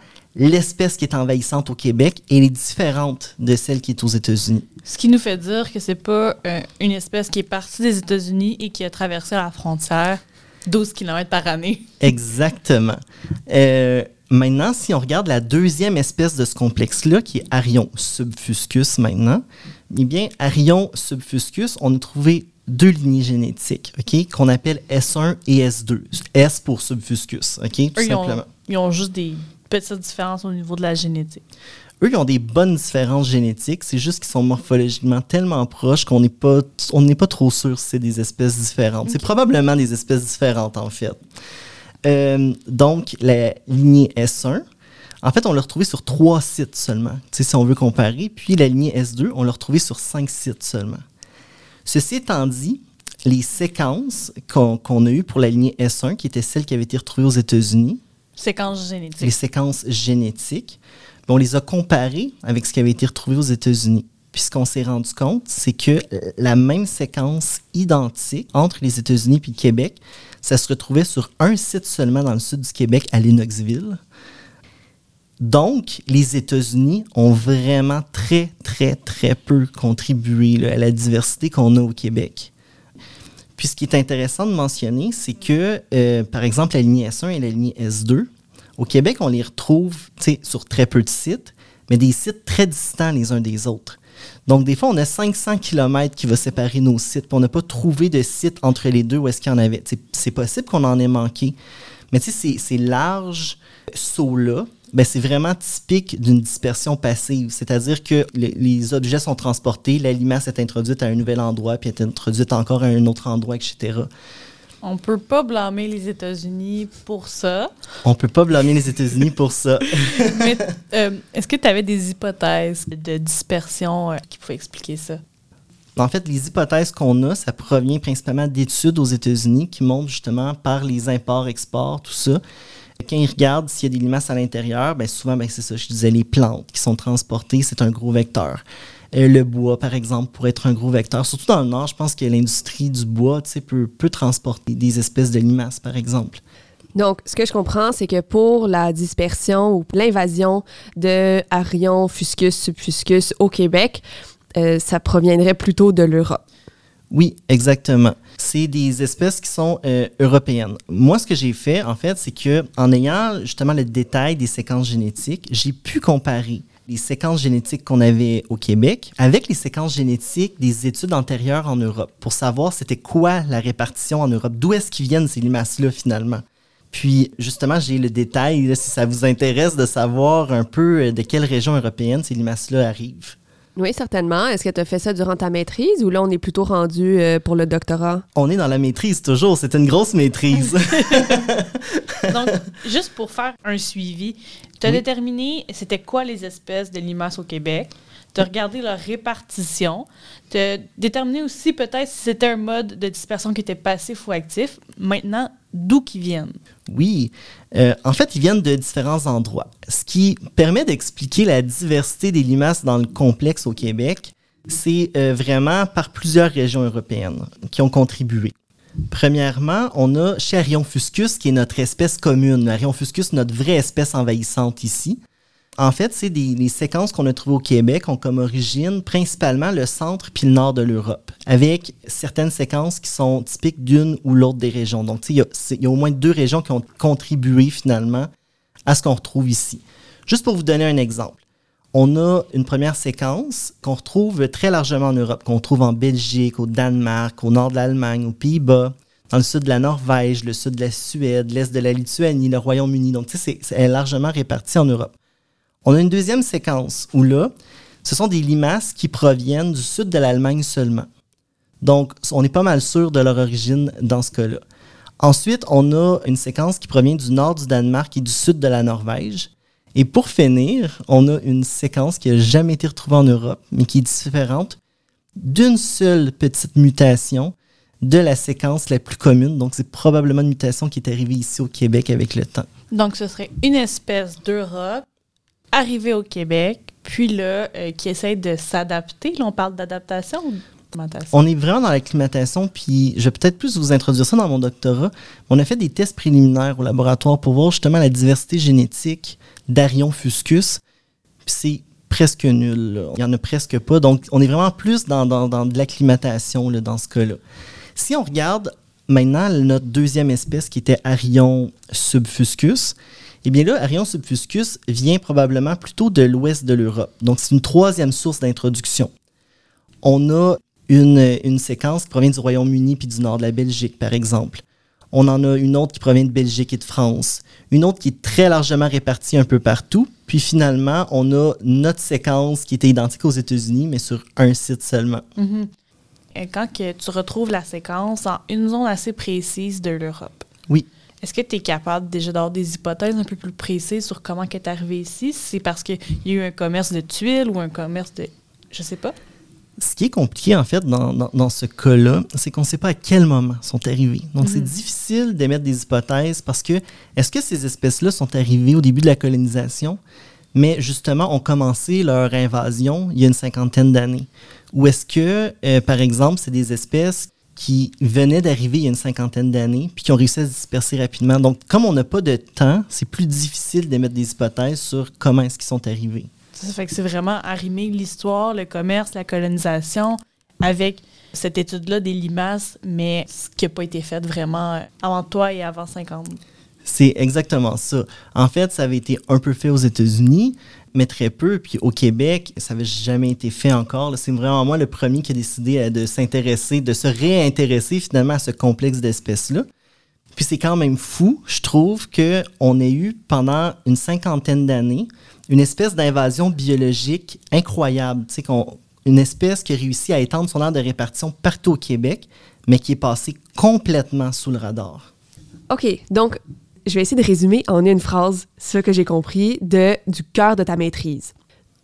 l'espèce qui est envahissante au Québec elle est différente de celle qui est aux États-Unis. Ce qui nous fait dire que c'est pas euh, une espèce qui est partie des États-Unis et qui a traversé la frontière 12 km par année. Exactement. Euh, maintenant, si on regarde la deuxième espèce de ce complexe-là, qui est Arion subfuscus maintenant, eh bien, Arion subfuscus, on a trouvé deux lignées génétiques, OK, qu'on appelle S1 et S2. S pour subfuscus, OK, tout simplement. ils ont juste des petite différence au niveau de la génétique. Eux, ils ont des bonnes différences génétiques. C'est juste qu'ils sont morphologiquement tellement proches qu'on n'est pas, on n'est pas trop sûr si c'est des espèces différentes. C'est probablement des espèces différentes, en fait. Euh, donc, la lignée S1, en fait, on l'a retrouvée sur trois sites seulement, si on veut comparer. Puis la lignée S2, on l'a retrouvée sur cinq sites seulement. Ceci étant dit, les séquences qu'on a eues pour la lignée S1, qui était celle qui avait été retrouvée aux États-Unis, Les séquences génétiques. on les a comparées avec ce qui avait été retrouvé aux États-Unis. Puis ce qu'on s'est rendu compte, c'est que la même séquence identique entre les États-Unis et le Québec, ça se retrouvait sur un site seulement dans le sud du Québec, à Lennoxville. Donc, les États-Unis ont vraiment très, très, très peu contribué à la diversité qu'on a au Québec. Puis ce qui est intéressant de mentionner, c'est que, euh, par exemple, la ligne S1 et la ligne S2, au Québec, on les retrouve sur très peu de sites, mais des sites très distants les uns des autres. Donc, des fois, on a 500 km qui va séparer nos sites, puis on n'a pas trouvé de site entre les deux où est-ce qu'il y en avait. C'est possible qu'on en ait manqué, mais tu sais, ces larges sauts-là ben, c'est vraiment typique d'une dispersion passive, c'est-à-dire que les, les objets sont transportés, la limace est introduite à un nouvel endroit, puis est introduite encore à un autre endroit, etc. On peut pas blâmer les États-Unis pour ça. On peut pas blâmer les États-Unis pour ça. Mais euh, est-ce que tu avais des hypothèses de dispersion euh, qui pouvaient expliquer ça? En fait, les hypothèses qu'on a, ça provient principalement d'études aux États-Unis qui montrent justement par les imports-exports, tout ça. Quand ils regardent s'il y a des limaces à l'intérieur, ben souvent, ben c'est ça, je disais, les plantes qui sont transportées, c'est un gros vecteur. Euh, le bois, par exemple, pourrait être un gros vecteur. Surtout dans le Nord, je pense que l'industrie du bois peut, peut transporter des espèces de limaces, par exemple. Donc, ce que je comprends, c'est que pour la dispersion ou l'invasion de Arion fuscus subfuscus au Québec, euh, ça proviendrait plutôt de l'Europe. Oui, exactement. C'est des espèces qui sont euh, européennes. Moi, ce que j'ai fait, en fait, c'est que en ayant justement le détail des séquences génétiques, j'ai pu comparer les séquences génétiques qu'on avait au Québec avec les séquences génétiques des études antérieures en Europe pour savoir c'était quoi la répartition en Europe, d'où est-ce qu'ils viennent ces limaces-là finalement. Puis justement, j'ai le détail, si ça vous intéresse, de savoir un peu euh, de quelle région européenne ces limaces-là arrivent. Oui, certainement. Est-ce que tu as fait ça durant ta maîtrise ou là, on est plutôt rendu euh, pour le doctorat? On est dans la maîtrise toujours. C'est une grosse maîtrise. Donc, juste pour faire un suivi, tu as déterminé c'était quoi les espèces de limaces au Québec. Tu as regardé leur répartition. Tu as déterminé aussi peut-être si c'était un mode de dispersion qui était passif ou actif. Maintenant, d'où qu'ils viennent? Oui. Euh, en fait, ils viennent de différents endroits. Ce qui permet d'expliquer la diversité des limaces dans le complexe au Québec, c'est euh, vraiment par plusieurs régions européennes qui ont contribué. Premièrement, on a chez fuscus, qui est notre espèce commune. Arion fuscus, notre vraie espèce envahissante ici. En fait, c'est des séquences qu'on a trouvées au Québec ont comme origine principalement le centre puis le nord de l'Europe, avec certaines séquences qui sont typiques d'une ou l'autre des régions. Donc, il y, a au moins deux régions qui ont contribué finalement à ce qu'on retrouve ici. Juste pour vous donner un exemple, on a une première séquence qu'on retrouve très largement en Europe, qu'on trouve en Belgique, au Danemark, au nord de l'Allemagne, aux Pays-Bas, dans le sud de la Norvège, le sud de la Suède, l'est de la Lituanie, le Royaume-Uni. Donc, tu sais, c'est largement réparti en Europe. On a une deuxième séquence où là, ce sont des limaces qui proviennent du sud de l'Allemagne seulement. Donc, on est pas mal sûr de leur origine dans ce cas-là. Ensuite, on a une séquence qui provient du nord du Danemark et du sud de la Norvège. Et pour finir, on a une séquence qui n'a jamais été retrouvée en Europe, mais qui est différente d'une seule petite mutation de la séquence la plus commune. Donc, c'est probablement une mutation qui est arrivée ici au Québec avec le temps. Donc, ce serait une espèce d'Europe arrivée au Québec, puis là, euh, qui essaie de s'adapter. Là, on parle d'adaptation on est vraiment dans l'acclimatation, puis je vais peut-être plus vous introduire ça dans mon doctorat. On a fait des tests préliminaires au laboratoire pour voir justement la diversité génétique d'Arion fuscus. C'est presque nul. Il n'y en a presque pas. Donc, on est vraiment plus dans, dans, de l'acclimatation dans ce cas-là. Si on regarde maintenant notre deuxième espèce qui était Arion subfuscus, eh bien là, Arion subfuscus vient probablement plutôt de l'ouest de l'Europe. Donc, c'est une troisième source d'introduction. On a une, une séquence qui provient du Royaume-Uni puis du nord de la Belgique, par exemple. On en a une autre qui provient de Belgique et de France. Une autre qui est très largement répartie un peu partout. Puis finalement, on a notre séquence qui était identique aux États-Unis, mais sur un site seulement. Mm-hmm. Et quand que tu retrouves la séquence en une zone assez précise de l'Europe. Oui. Est-ce que tu es capable déjà d'avoir des hypothèses un peu plus précises sur comment est arrivée ici? C'est parce qu'il y a eu un commerce de tuiles ou un commerce de... Je sais pas ce qui est compliqué, en fait, dans, dans, ce cas-là, c'est qu'on ne sait pas à quel moment sont arrivés. Donc, c'est mhm. difficile d'émettre des hypothèses parce que est-ce que ces espèces-là sont arrivées au début de la colonisation, mais justement ont commencé leur invasion il y a une cinquantaine d'années? Ou est-ce que, euh, par exemple, c'est des espèces qui venaient d'arriver il y a une cinquantaine d'années puis qui ont réussi à se disperser rapidement? Donc, comme on n'a pas de temps, c'est plus difficile d'émettre des hypothèses sur comment est-ce qu'ils sont arrivés. Ça fait que c'est vraiment arrimer l'histoire, le commerce, la colonisation avec cette étude-là des limaces, mais ce qui n'a pas été fait vraiment avant toi et avant 50. C'est exactement ça. En fait, ça avait été un peu fait aux États-Unis, mais très peu. Puis au Québec, ça n'avait jamais été fait encore. C'est vraiment moi le premier qui a décidé euh, de s'intéresser, de se réintéresser finalement à ce complexe d'espèces-là. Puis c'est quand même fou, je trouve, qu'on ait eu pendant une cinquantaine d'années une espèce d'invasion biologique incroyable. Une espèce qui a réussi à étendre son aire de répartition partout au Québec, mais qui est passée complètement sous le radar. OK, donc je vais essayer de résumer en une phrase ce que j'ai compris de, du cœur de ta maîtrise.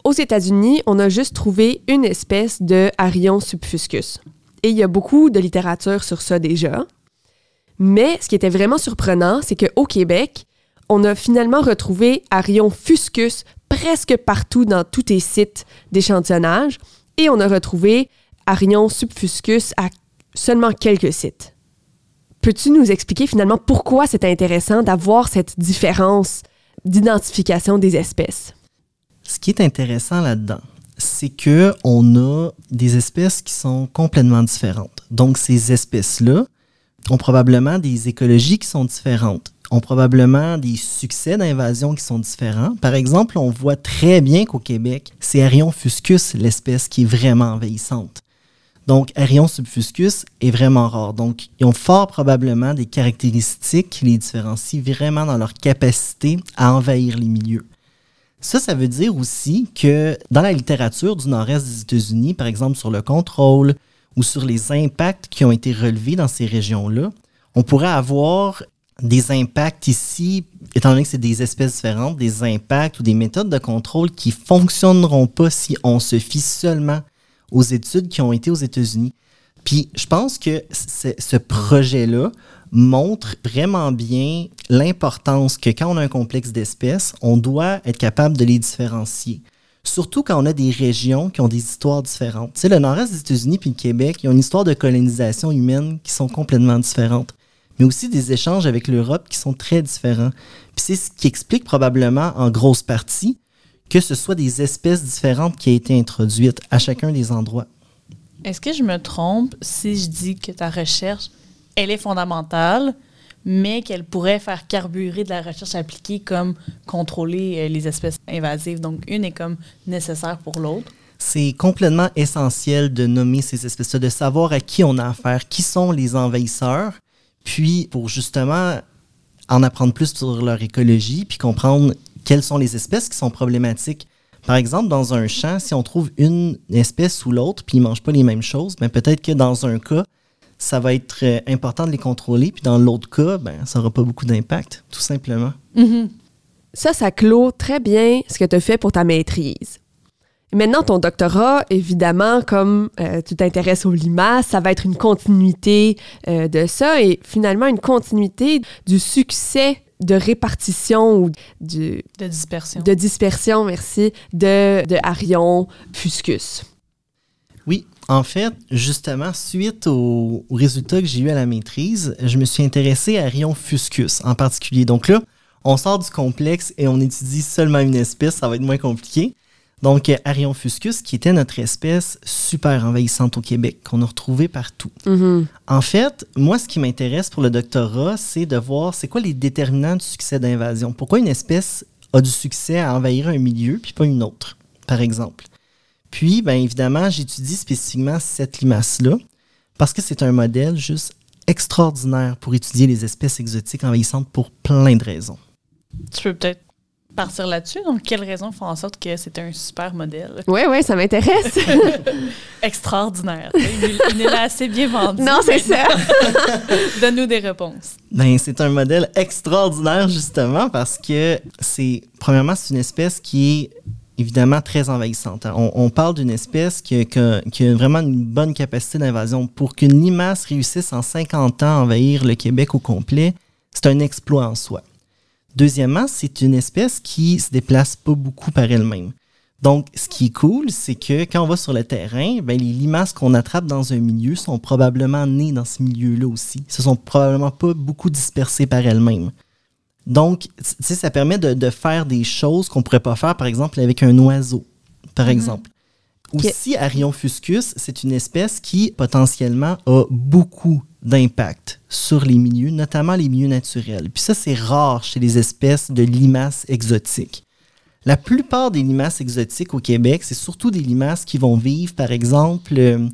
Aux États-Unis, on a juste trouvé une espèce de Arion subfuscus. Et il y a beaucoup de littérature sur ça déjà. Mais ce qui était vraiment surprenant, c'est qu'au Québec, on a finalement retrouvé Arion fuscus presque partout dans tous tes sites d'échantillonnage et on a retrouvé Arion subfuscus à seulement quelques sites. Peux-tu nous expliquer finalement pourquoi c'est intéressant d'avoir cette différence d'identification des espèces? Ce qui est intéressant là-dedans, c'est que on a des espèces qui sont complètement différentes. Donc ces espèces-là ont probablement des écologies qui sont différentes ont probablement des succès d'invasion qui sont différents. Par exemple, on voit très bien qu'au Québec, c'est Arion fuscus, l'espèce qui est vraiment envahissante. Donc, Arion subfuscus est vraiment rare. Donc, ils ont fort probablement des caractéristiques qui les différencient vraiment dans leur capacité à envahir les milieux. Ça, ça veut dire aussi que dans la littérature du nord-est des États-Unis, par exemple sur le contrôle ou sur les impacts qui ont été relevés dans ces régions-là, on pourrait avoir des impacts ici, étant donné que c'est des espèces différentes, des impacts ou des méthodes de contrôle qui fonctionneront pas si on se fie seulement aux études qui ont été aux États-Unis. Puis je pense que ce projet-là montre vraiment bien l'importance que quand on a un complexe d'espèces, on doit être capable de les différencier. Surtout quand on a des régions qui ont des histoires différentes. Tu sais, le nord-est des États-Unis puis le Québec, ils ont une histoire de colonisation humaine qui sont complètement différentes mais aussi des échanges avec l'Europe qui sont très différents. Puis c'est ce qui explique probablement en grosse partie que ce soit des espèces différentes qui aient été introduites à chacun des endroits. Est-ce que je me trompe si je dis que ta recherche, elle est fondamentale, mais qu'elle pourrait faire carburer de la recherche appliquée comme contrôler euh, les espèces invasives? Donc, une est comme nécessaire pour l'autre? C'est complètement essentiel de nommer ces espèces-là, de savoir à qui on a affaire, qui sont les envahisseurs, puis pour justement en apprendre plus sur leur écologie, puis comprendre quelles sont les espèces qui sont problématiques. Par exemple, dans un champ, si on trouve une espèce ou l'autre, puis ils ne mangent pas les mêmes choses, ben peut-être que dans un cas, ça va être euh, important de les contrôler, puis dans l'autre cas, ben, ça n'aura pas beaucoup d'impact, tout simplement. Mm-hmm. Ça, ça clôt très bien ce que tu as fait pour ta maîtrise. Maintenant, ton doctorat, évidemment, comme euh, tu t'intéresses au limaces, ça va être une continuité euh, de ça et finalement une continuité du succès de répartition ou du, de dispersion. De dispersion, merci, de, de Arion fuscus. Oui, en fait, justement, suite aux, résultats que j'ai eu à la maîtrise, je me suis intéressé à Arion fuscus en particulier. Donc là, on sort du complexe et on étudie seulement une espèce, ça va être moins compliqué. Donc, Arion fuscus, qui était notre espèce super envahissante au Québec, qu'on a retrouvée partout. Mm-hmm. En fait, moi, ce qui m'intéresse pour le doctorat, c'est de voir c'est quoi les déterminants du succès d'invasion. Pourquoi une espèce a du succès à envahir un milieu, puis pas une autre, par exemple? Puis, bien évidemment, j'étudie spécifiquement cette limace-là, parce que c'est un modèle juste extraordinaire pour étudier les espèces exotiques envahissantes pour plein de raisons. Tu peux peut-être partir là-dessus. Donc, quelles raisons font en sorte que c'est un super modèle? Oui, oui, ça m'intéresse. Extraordinaire. Il, est assez bien vendu. Non, c'est ça. Donne-nous des réponses. Ben, c'est un modèle extraordinaire, justement, parce que c'est, premièrement, c'est une espèce qui est évidemment très envahissante. On, parle d'une espèce qui a, qui, a, vraiment une bonne capacité d'invasion. Pour qu'une limace réussisse en 50 ans à envahir le Québec au complet, c'est un exploit en soi. Deuxièmement, c'est une espèce qui se déplace pas beaucoup par elle-même. Donc, ce qui est cool, c'est que quand on va sur le terrain, ben, les limaces qu'on attrape dans un milieu sont probablement nées dans ce milieu-là aussi. Ils se sont probablement pas beaucoup dispersées par elles-mêmes. Donc, ça permet de, faire des choses qu'on pourrait pas faire, par exemple, avec un oiseau, par mm-hmm. exemple. Aussi, Arion fuscus, c'est une espèce qui potentiellement a beaucoup d'impact sur les milieux, notamment les milieux naturels. Puis ça, c'est rare chez les espèces de limaces exotiques. La plupart des limaces exotiques au Québec, c'est surtout des limaces qui vont vivre, par exemple, euh,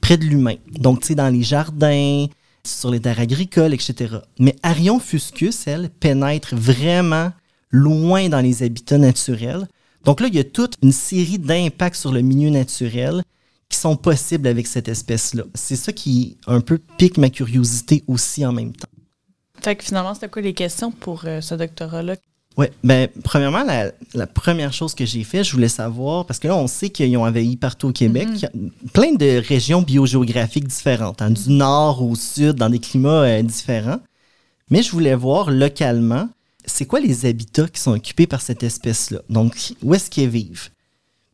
près de l'humain. Donc, tu sais, dans les jardins, sur les terres agricoles, etc. Mais Arion fuscus, elle, pénètre vraiment loin dans les habitats naturels. Donc là, il y a toute une série d'impacts sur le milieu naturel qui sont possibles avec cette espèce-là. C'est ça qui un peu pique ma curiosité aussi en même temps. Fait que finalement, c'était quoi les questions pour euh, ce doctorat-là? Oui, ben, premièrement, la, première chose que j'ai fait, je voulais savoir, parce que là, on sait qu'ils ont envahi partout au Québec, mm-hmm. plein de régions biogéographiques différentes, hein, du nord au sud, dans des climats euh, différents. Mais je voulais voir localement, c'est quoi les habitats qui sont occupés par cette espèce-là? Donc, où est-ce qu'ils vivent?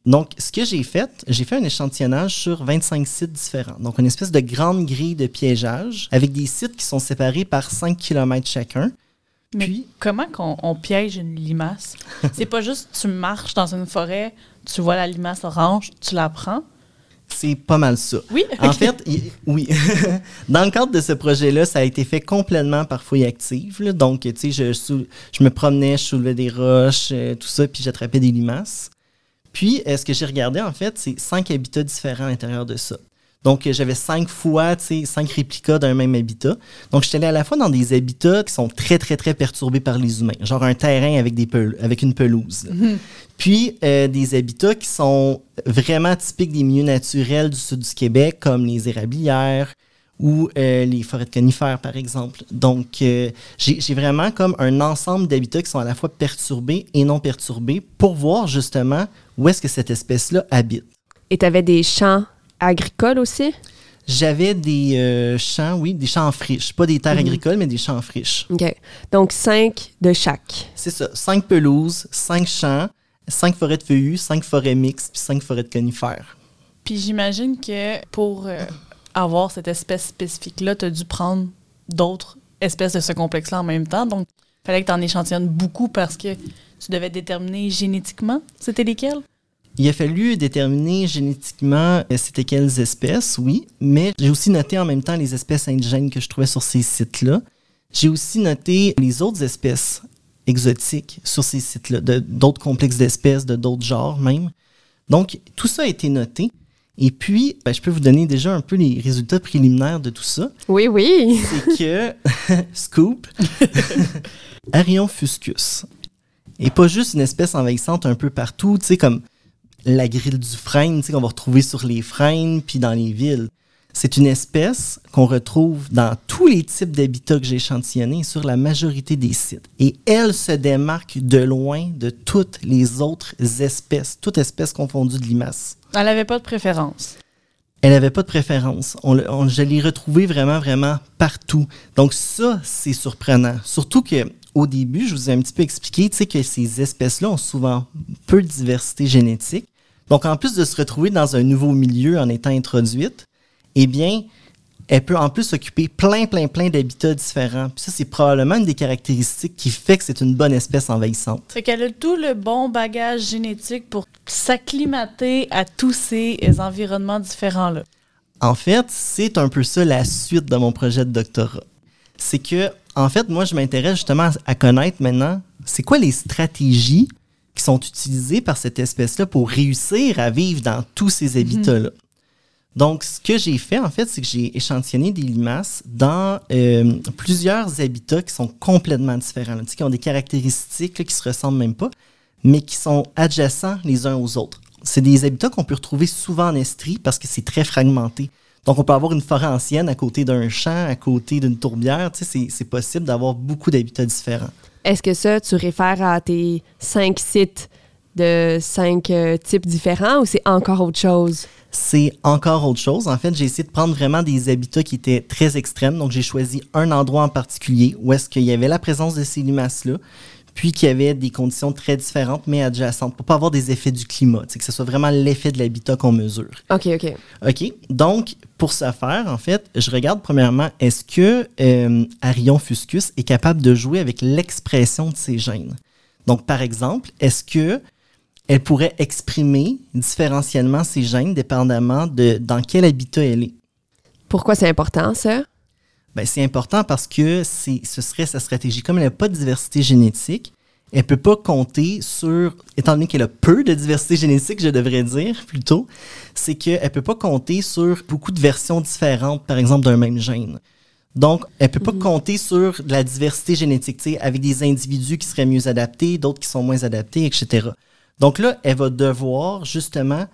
Donc, ce que j'ai fait, j'ai fait un échantillonnage sur 25 sites différents. Donc, une espèce de grande grille de piégeage avec des sites qui sont séparés par 5 km chacun. Mais Puis, comment on, piège une limace? C'est pas juste tu marches dans une forêt, tu vois la limace orange, tu la prends. C'est pas mal ça. Oui. En fait, oui. Dans le cadre de ce projet-là, ça a été fait complètement par fouille active. Donc, tu sais, je, je, me promenais, je soulevais des roches, euh, tout ça, puis j'attrapais des limaces. Puis, euh, ce que j'ai regardé, en fait, c'est cinq habitats différents à l'intérieur de ça. Donc, euh, j'avais cinq fois, cinq réplicas d'un même habitat. Donc, j'étais allé à la fois dans des habitats qui sont très, très, très perturbés par les humains, genre un terrain avec, des avec une pelouse. Mhm. Puis, euh, des habitats qui sont vraiment typiques des milieux naturels du sud du Québec, comme les érablières, ou les forêts de conifères, par exemple. Donc, j'ai vraiment comme un ensemble d'habitats qui sont à la fois perturbés et non perturbés pour voir justement où est-ce que cette espèce-là habite. Et tu avais des champs agricoles aussi? J'avais des euh, champs, oui, des champs en friche. Pas des terres mhm. agricoles, mais des champs en friche. OK. Donc, cinq de chaque. C'est ça. Cinq pelouses, cinq champs, cinq forêts de feuillus, cinq forêts mixtes, puis cinq forêts de conifères. Puis j'imagine que pour euh, avoir cette espèce spécifique-là, tu as dû prendre d'autres espèces de ce complexe-là en même temps. Donc, il fallait que tu en échantillonnes beaucoup parce que tu devais déterminer génétiquement, c'était lesquels? Il a fallu déterminer génétiquement euh, c'était quelles espèces, oui, mais j'ai aussi noté en même temps les espèces indigènes que je trouvais sur ces sites-là. J'ai aussi noté les autres espèces exotiques sur ces sites-là, d'autres complexes d'espèces, de d'autres genres même. Donc, tout ça a été noté. Et puis, ben, je peux vous donner déjà un peu les résultats préliminaires de tout ça. Oui, oui. C'est que, scoop, Arion fuscus et pas juste une espèce envahissante un peu partout, tu sais, comme la grille du frêne, tu sais, qu'on va retrouver sur les frênes puis dans les villes. C'est une espèce qu'on retrouve dans tous les types d'habitats que j'ai échantillonnés sur la majorité des sites. Et elle se démarque de loin de toutes les autres espèces, toutes espèces confondues de limaces. Elle n'avait pas de préférence. Elle n'avait pas de préférence. On, je l'ai retrouvée vraiment, vraiment partout. Donc ça, c'est surprenant. Surtout que au début, je vous ai un petit peu expliqué que ces espèces-là ont souvent peu de diversité génétique. Donc, en plus de se retrouver dans un nouveau milieu en étant introduite, eh bien, elle peut en plus occuper plein, plein, plein d'habitats différents. Puis ça, c'est probablement une des caractéristiques qui fait que c'est une bonne espèce envahissante. C'est qu'elle a tout le bon bagage génétique pour s'acclimater à tous ces environnements différents-là. En fait, c'est un peu ça la suite de mon projet de doctorat. C'est que en fait, moi, je m'intéresse justement à connaître maintenant, c'est quoi les stratégies qui sont utilisées par cette espèce-là pour réussir à vivre dans tous ces habitats-là. Mhm. Donc, ce que j'ai fait, en fait, c'est que j'ai échantillonné des limaces dans euh, plusieurs habitats qui sont complètement différents, qui ont des caractéristiques qui se ressemblent même pas, mais qui sont adjacents les uns aux autres. C'est des habitats qu'on peut retrouver souvent en Estrie parce que c'est très fragmenté. Donc, on peut avoir une forêt ancienne à côté d'un champ, à côté d'une tourbière. C'est possible d'avoir beaucoup d'habitats différents. Est-ce que ça, tu réfères à tes cinq sites de cinq euh, types différents ou c'est encore autre chose? C'est encore autre chose. En fait, j'ai essayé de prendre vraiment des habitats qui étaient très extrêmes. Donc, j'ai choisi un endroit en particulier où est-ce qu'il y avait la présence de ces limaces-là puis qu'il y avait des conditions très différentes, mais adjacentes, pour pas avoir des effets du climat, que ce soit vraiment l'effet de l'habitat qu'on mesure. OK, OK. OK. Donc, pour ce faire, en fait, je regarde premièrement, est-ce que euh, Arion fuscus est capable de jouer avec l'expression de ses gènes? Donc, par exemple, est-ce que elle pourrait exprimer différentiellement ses gènes dépendamment de dans quel habitat elle est? Pourquoi c'est important, ça? Ben, c'est important parce que ce serait sa stratégie. Comme elle n'a pas de diversité génétique, elle ne peut pas compter sur, étant donné qu'elle a peu de diversité génétique, je devrais dire plutôt, c'est qu'elle ne peut pas compter sur beaucoup de versions différentes, par exemple, d'un même gène. Donc, elle peut pas compter sur de la diversité génétique, avec des individus qui seraient mieux adaptés, d'autres qui sont moins adaptés, etc. Donc là, elle va devoir justement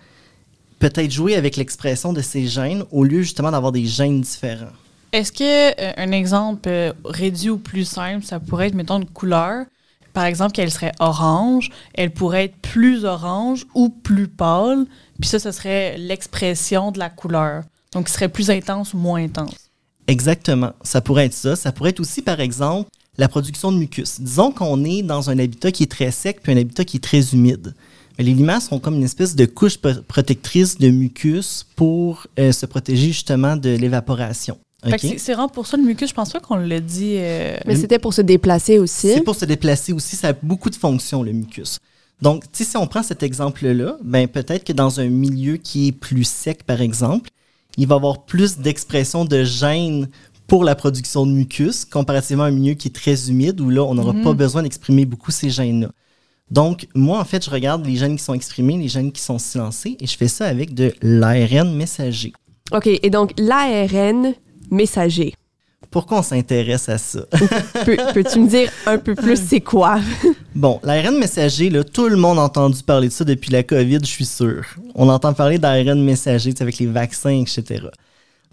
peut-être jouer avec l'expression de ces gènes au lieu justement d'avoir des gènes différents. Est-ce que euh, exemple euh, réduit ou plus simple, ça pourrait être, mettons, une couleur? Par exemple, qu'elle serait orange, elle pourrait être plus orange ou plus pâle, puis ça, ce serait l'expression de la couleur. Donc, ce serait plus intense ou moins intense. Exactement. Ça pourrait être ça. Ça pourrait être aussi, par exemple, la production de mucus. Disons qu'on est dans un habitat qui est très sec puis un habitat qui est très humide. Mais les limaces sont comme une espèce de couche pro- protectrice de mucus pour euh, se protéger justement de l'évaporation. Fait que OK? c'est- vraiment pour ça le mucus, je pense pas qu'on l'a dit. euh, Mais c'était pour se déplacer aussi. C'est pour se déplacer aussi, ça a beaucoup de fonctions, le mucus. Donc, tu sais, si on prend cet exemple-là, ben peut-être que dans un milieu qui est plus sec, par exemple, il va y avoir plus d'expression de gènes pour la production de mucus, comparativement à un milieu qui est très humide, où là, on n'aura Mhm. pas besoin d'exprimer beaucoup ces gènes-là. Donc, moi, en fait, je regarde les gènes qui sont exprimés, les gènes qui sont silencés, et je fais ça avec de l'ARN messager. OK, et donc l'ARN messager. Pourquoi on s'intéresse à ça? Peux- Peux-tu me dire un peu plus c'est quoi? Bon, l'ARN messager, là, tout le monde a entendu parler de ça depuis la COVID, je suis sûr. On entend parler d'ARN messager avec les vaccins, etc.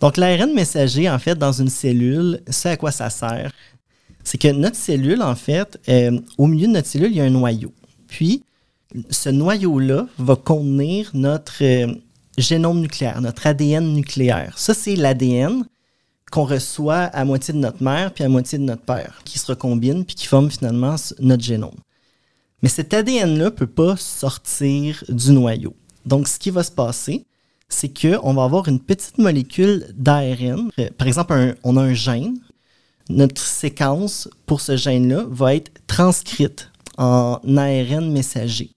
Donc, l'ARN messager, en fait, dans une cellule, c'est à quoi ça sert? C'est que notre cellule, en fait, euh, au milieu de notre cellule, il y a un noyau. Puis, ce noyau-là va contenir notre euh, génome nucléaire, notre ADN nucléaire. Ça, c'est l'ADN qu'on reçoit à moitié de notre mère puis à moitié de notre père, qui se recombinent puis qui forment finalement notre génome. Mais cet ADN-là ne peut pas sortir du noyau. Donc, ce qui va se passer, c'est qu'on va avoir une petite molécule d'ARN. Par exemple, un- on a un gène. Notre séquence pour ce gène-là va être transcrite en ARN messager.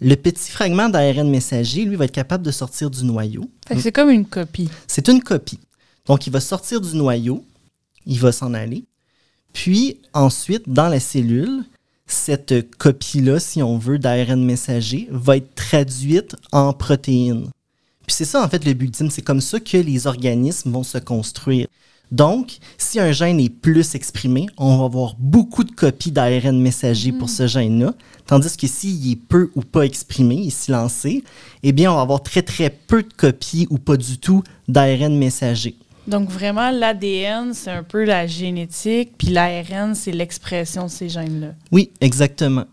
Le petit fragment d'ARN messager, lui, va être capable de sortir du noyau. C'est comme une copie. C'est une copie. Donc, il va sortir du noyau, il va s'en aller. Puis, ensuite, dans la cellule, cette copie-là, si on veut, d'ARN messager, va être traduite en protéines. Puis c'est ça, en fait, le but ultime. C'est comme ça que les organismes vont se construire. Donc, si un gène est plus exprimé, on va avoir beaucoup de copies d'ARN messager pour ce gène-là. Tandis que s'il est peu ou pas exprimé, il est silencé, eh bien, on va avoir très, très peu de copies ou pas du tout d'ARN messager. Donc, vraiment, l'ADN, c'est un peu la génétique, puis l'ARN, c'est l'expression de ces gènes-là. Oui, exactement.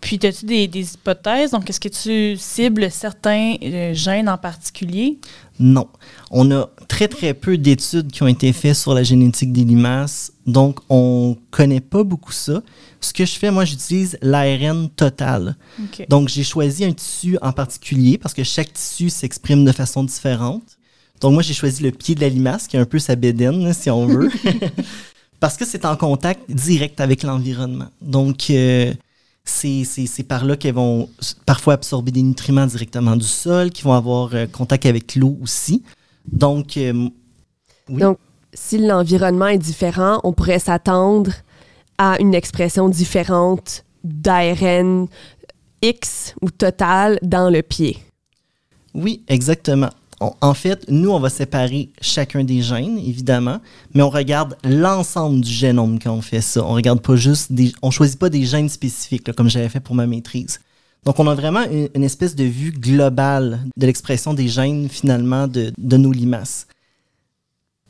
Puis, as-tu des, des hypothèses? Donc, est-ce que tu cibles certains euh, gènes en particulier? Non. On a très, très peu d'études qui ont été faites sur la génétique des limaces, donc on connaît pas beaucoup ça. Ce que je fais, moi, j'utilise l'ARN total. Donc, j'ai choisi un tissu en particulier parce que chaque tissu s'exprime de façon différente. Donc, moi, j'ai choisi le pied de la limace, qui est un peu sa bédaine, si on veut, parce que c'est en contact direct avec l'environnement. Donc, euh, c'est par là qu'elles vont parfois absorber des nutriments directement du sol, qui vont avoir euh, contact avec l'eau aussi. Donc, euh, oui. Donc, si l'environnement est différent, on pourrait s'attendre à une expression différente d'ARN X ou total dans le pied. Oui, exactement. En fait, nous, on va séparer chacun des gènes, évidemment, mais on regarde l'ensemble du génome quand on fait ça. On regarde pas juste des, on choisit pas des gènes spécifiques, là, comme j'avais fait pour ma maîtrise. Donc, on a vraiment une, espèce de vue globale de l'expression des gènes, finalement, de, de nos limaces.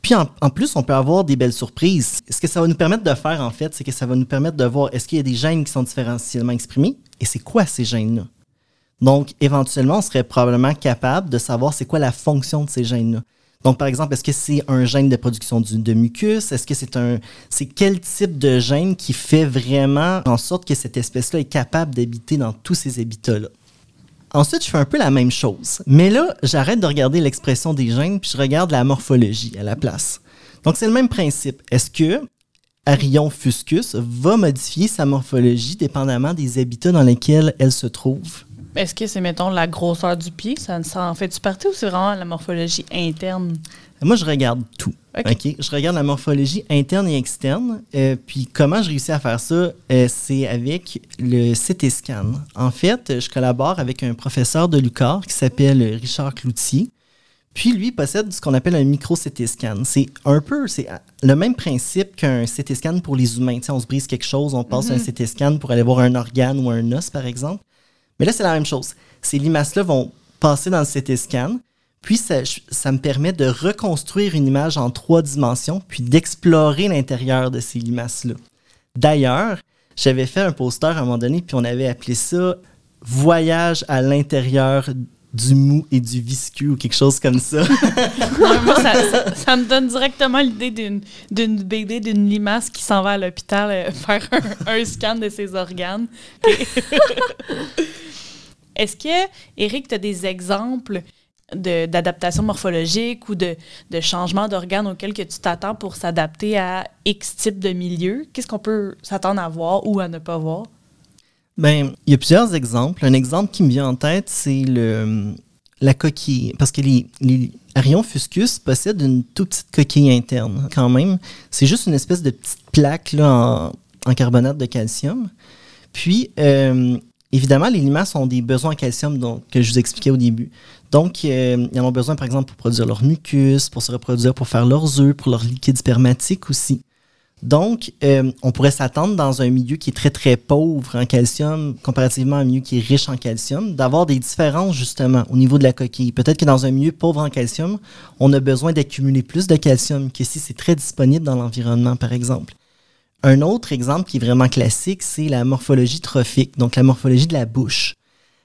Puis en, en plus, on peut avoir des belles surprises. Ce que ça va nous permettre de faire, en fait, c'est que ça va nous permettre de voir est-ce qu'il y a des gènes qui sont différentiellement exprimés et c'est quoi ces gènes-là? Donc, éventuellement, on serait probablement capable de savoir c'est quoi la fonction de ces gènes-là. Donc, par exemple, est-ce que c'est un gène de production du- de mucus? Est-ce que c'est un. C'est quel type de gène qui fait vraiment en sorte que cette espèce-là est capable d'habiter dans tous ces habitats-là? Ensuite, je fais un peu la même chose. Mais là, j'arrête de regarder l'expression des gènes, puis je regarde la morphologie à la place. Donc, c'est le même principe. Est-ce que Arion fuscus va modifier sa morphologie dépendamment des habitats dans lesquels elle se trouve? Est-ce que c'est, mettons, la grosseur du pied? Ça, ça en fait-tu partie ou c'est vraiment la morphologie interne? Moi, je regarde tout. OK. OK? Je regarde la morphologie interne et externe. Euh, puis comment je réussis à faire ça? Euh, c'est avec le CT scan. En fait, je collabore avec un professeur de l'UQAR qui s'appelle Richard Cloutier. Puis lui possède ce qu'on appelle un micro-CT scan. C'est un peu, c'est le même principe qu'un CT scan pour les humains. Tu sais, on se brise quelque chose, on passe un Mhm. CT scan pour aller voir un organe ou un os, par exemple. Mais là, c'est la même chose. Ces limaces-là vont passer dans le CT scan, puis ça, ça me permet de reconstruire une image en trois dimensions, puis d'explorer l'intérieur de ces limaces-là. D'ailleurs, j'avais fait un poster à un moment donné, puis on avait appelé ça Voyage à l'intérieur du mou et du visqueux ou quelque chose comme ça. Moi, ça, ça- ça me donne directement l'idée d'une, d'une BD d'une limace qui s'en va à l'hôpital euh, faire un, un scan de ses organes. Est-ce que, Eric, tu as des exemples d'adaptation morphologique ou de, changement d'organes auxquels que tu t'attends pour s'adapter à X type de milieu? Qu'est-ce qu'on peut s'attendre à voir ou à ne pas voir? Ben, il y a plusieurs exemples. Un exemple qui me vient en tête, c'est le la coquille. Parce que les, Arion fuscus possèdent une toute petite coquille interne, quand même. C'est juste une espèce de petite plaque en, en carbonate de calcium. Puis, euh, évidemment, les limaces ont des besoins en calcium que je vous expliquais au début. Donc, euh, ils en ont besoin, par exemple, pour produire leur mucus, pour se reproduire, pour faire leurs œufs, pour leur liquide spermatique aussi. Donc, euh, on pourrait s'attendre dans un milieu qui est très, très pauvre en calcium, comparativement à un milieu qui est riche en calcium, d'avoir des différences justement au niveau de la coquille. Peut-être que dans un milieu pauvre en calcium, on a besoin d'accumuler plus de calcium que si c'est très disponible dans l'environnement, par exemple. Un autre exemple qui est vraiment classique, c'est la morphologie trophique, donc la morphologie de la bouche.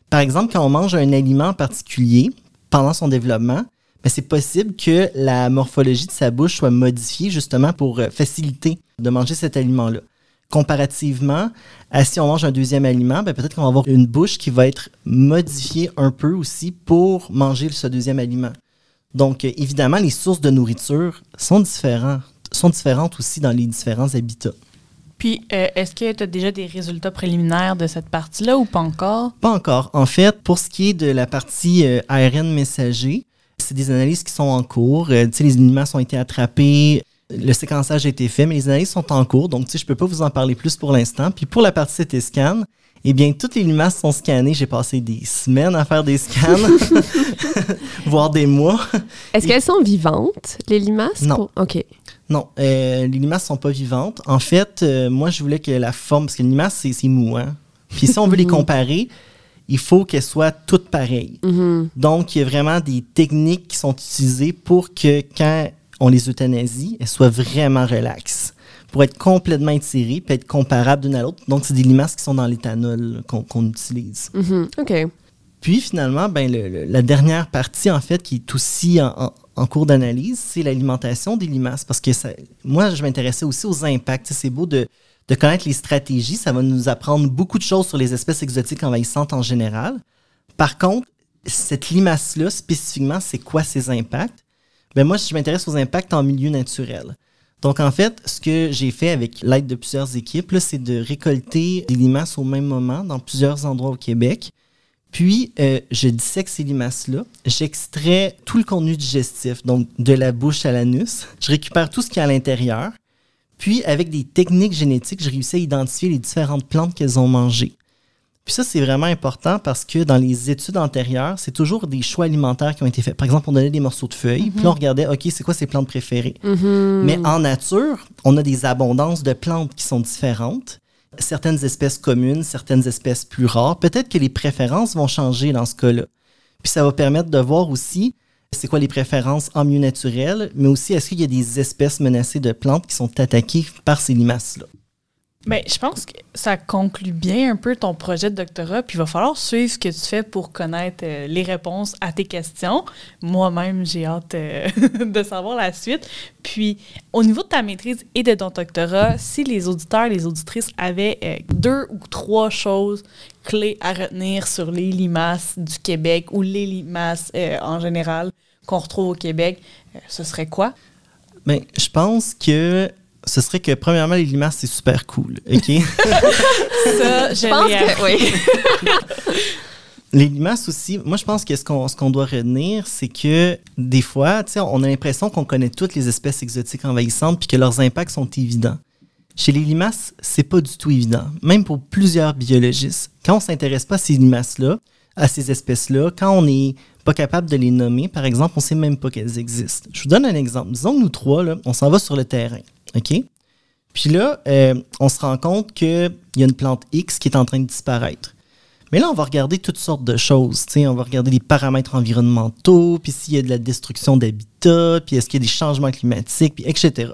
Par exemple, quand on mange un aliment en particulier pendant son développement, ben, c'est possible que la morphologie de sa bouche soit modifiée justement pour euh, faciliter de manger cet aliment-là. Comparativement à si on mange un deuxième aliment, ben, peut-être qu'on va avoir une bouche qui va être modifiée un peu aussi pour manger ce deuxième aliment. Donc, euh, évidemment, les sources de nourriture sont différentes, sont différentes aussi dans les différents habitats. Puis, euh, est-ce que tu as déjà des résultats préliminaires de cette partie-là ou pas encore? Pas encore. En fait, pour ce qui est de la partie euh, ARN messager, c'est des analyses qui sont en cours. Euh, les limaces ont été attrapés, le séquençage a été fait, mais les analyses sont en cours. Donc, je peux pas vous en parler plus pour l'instant. Puis pour la partie CT scan, eh bien, toutes les limaces sont scannées. J'ai passé des semaines à faire des scans, voire des mois. Est-ce qu'elles sont vivantes, les limaces? Non. Pour- OK. Non, euh, les limaces sont pas vivantes. En fait, euh, moi, je voulais que la forme, parce que les limaces, c'est c'est mou, hein. Puis si on veut les comparer, il faut qu'elles soient toutes pareilles. Mhm. Donc, il y a vraiment des techniques qui sont utilisées pour que quand on les euthanasie, elles soient vraiment relaxes, pour être complètement étirées, puis être comparables d'une à l'autre. Donc, c'est des limaces qui sont dans l'éthanol qu'on utilise. Mhm. OK. Puis finalement, ben, le- le- la dernière partie, en fait, qui est aussi en, en- en cours d'analyse, c'est l'alimentation des limaces. Parce que ça- moi, je m'intéressais aussi aux impacts. C'est beau de, de connaître les stratégies. Ça va nous apprendre beaucoup de choses sur les espèces exotiques envahissantes en général. Par contre, cette limace-là, spécifiquement, c'est quoi ses impacts? Ben moi, je m'intéresse aux impacts en milieu naturel. Donc, en fait, ce que j'ai fait avec l'aide de plusieurs équipes, c'est de récolter des limaces au même moment dans plusieurs endroits au Québec. Puis, euh, je dissèque ces limaces-là. J'extrais tout le contenu digestif, donc de la bouche à l'anus. Je récupère tout ce qu'il y a à l'intérieur. Puis, avec des techniques génétiques, je réussis à identifier les différentes plantes qu'elles ont mangées. Puis ça, c'est vraiment important parce que dans les études antérieures, c'est toujours des choix alimentaires qui ont été faits. Par exemple, on donnait des morceaux de feuilles, puis là, on regardait, OK, c'est quoi ces plantes préférées? Mhm. Mais en nature, on a des abondances de plantes qui sont différentes. Certaines espèces communes, certaines espèces plus rares. Peut-être que les préférences vont changer dans ce cas-là. Puis ça va permettre de voir aussi c'est quoi les préférences en milieu naturel, mais aussi est-ce qu'il y a des espèces menacées de plantes qui sont attaquées par ces limaces-là? Ben, je pense que ça conclut bien un peu ton projet de doctorat, puis il va falloir suivre ce que tu fais pour connaître euh, les réponses à tes questions. Moi-même, j'ai hâte euh, de savoir la suite. Puis, au niveau de ta maîtrise et de ton doctorat, si les auditeurs, les auditrices avaient euh, deux ou trois choses clés à retenir sur les limaces du Québec ou les limaces en général qu'on retrouve au Québec, ce serait quoi? Ben, je pense que ce serait que, premièrement, les limaces, c'est super cool, OK? Ça, je pense que oui. Les limaces aussi, moi je pense que ce qu'on ce qu'on doit retenir, c'est que des fois, tu sais, on a l'impression qu'on connaît toutes les espèces exotiques envahissantes puis que leurs impacts sont évidents. Chez les limaces, c'est pas du tout évident, même pour plusieurs biologistes. Quand on s'intéresse pas à ces limaces-là, à ces espèces-là, quand on n'est pas capable de les nommer, par exemple, on ne sait même pas qu'elles existent. Je vous donne un exemple. Disons que nous trois, là, on s'en va sur le terrain, OK? Puis là, euh, on se rend compte qu'il y a une plante X qui est en train de disparaître. Mais là, on va regarder toutes sortes de choses. On va regarder les paramètres environnementaux, puis s'il y a de la destruction d'habitat, puis est-ce qu'il y a des changements climatiques, puis etc.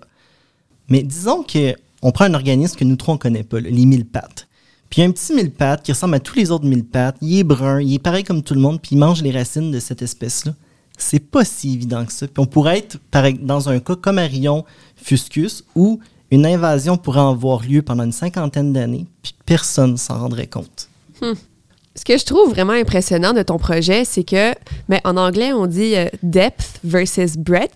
Mais disons qu'on prend un organisme que nous trois, on ne connaît pas, les mille pattes. Puis un petit mille qui ressemble à tous les autres mille pattes. Il est brun, il est pareil comme tout le monde, puis il mange les racines de cette espèce-là. C'est pas si évident que ça. On pourrait être, dans un cas comme Arion fuscus, où une invasion pourrait avoir lieu pendant une cinquantaine d'années, puis personne ne s'en rendrait compte. Hmm ce que je trouve vraiment impressionnant de ton projet, c'est que, mais en anglais, on dit euh, depth versus breadth.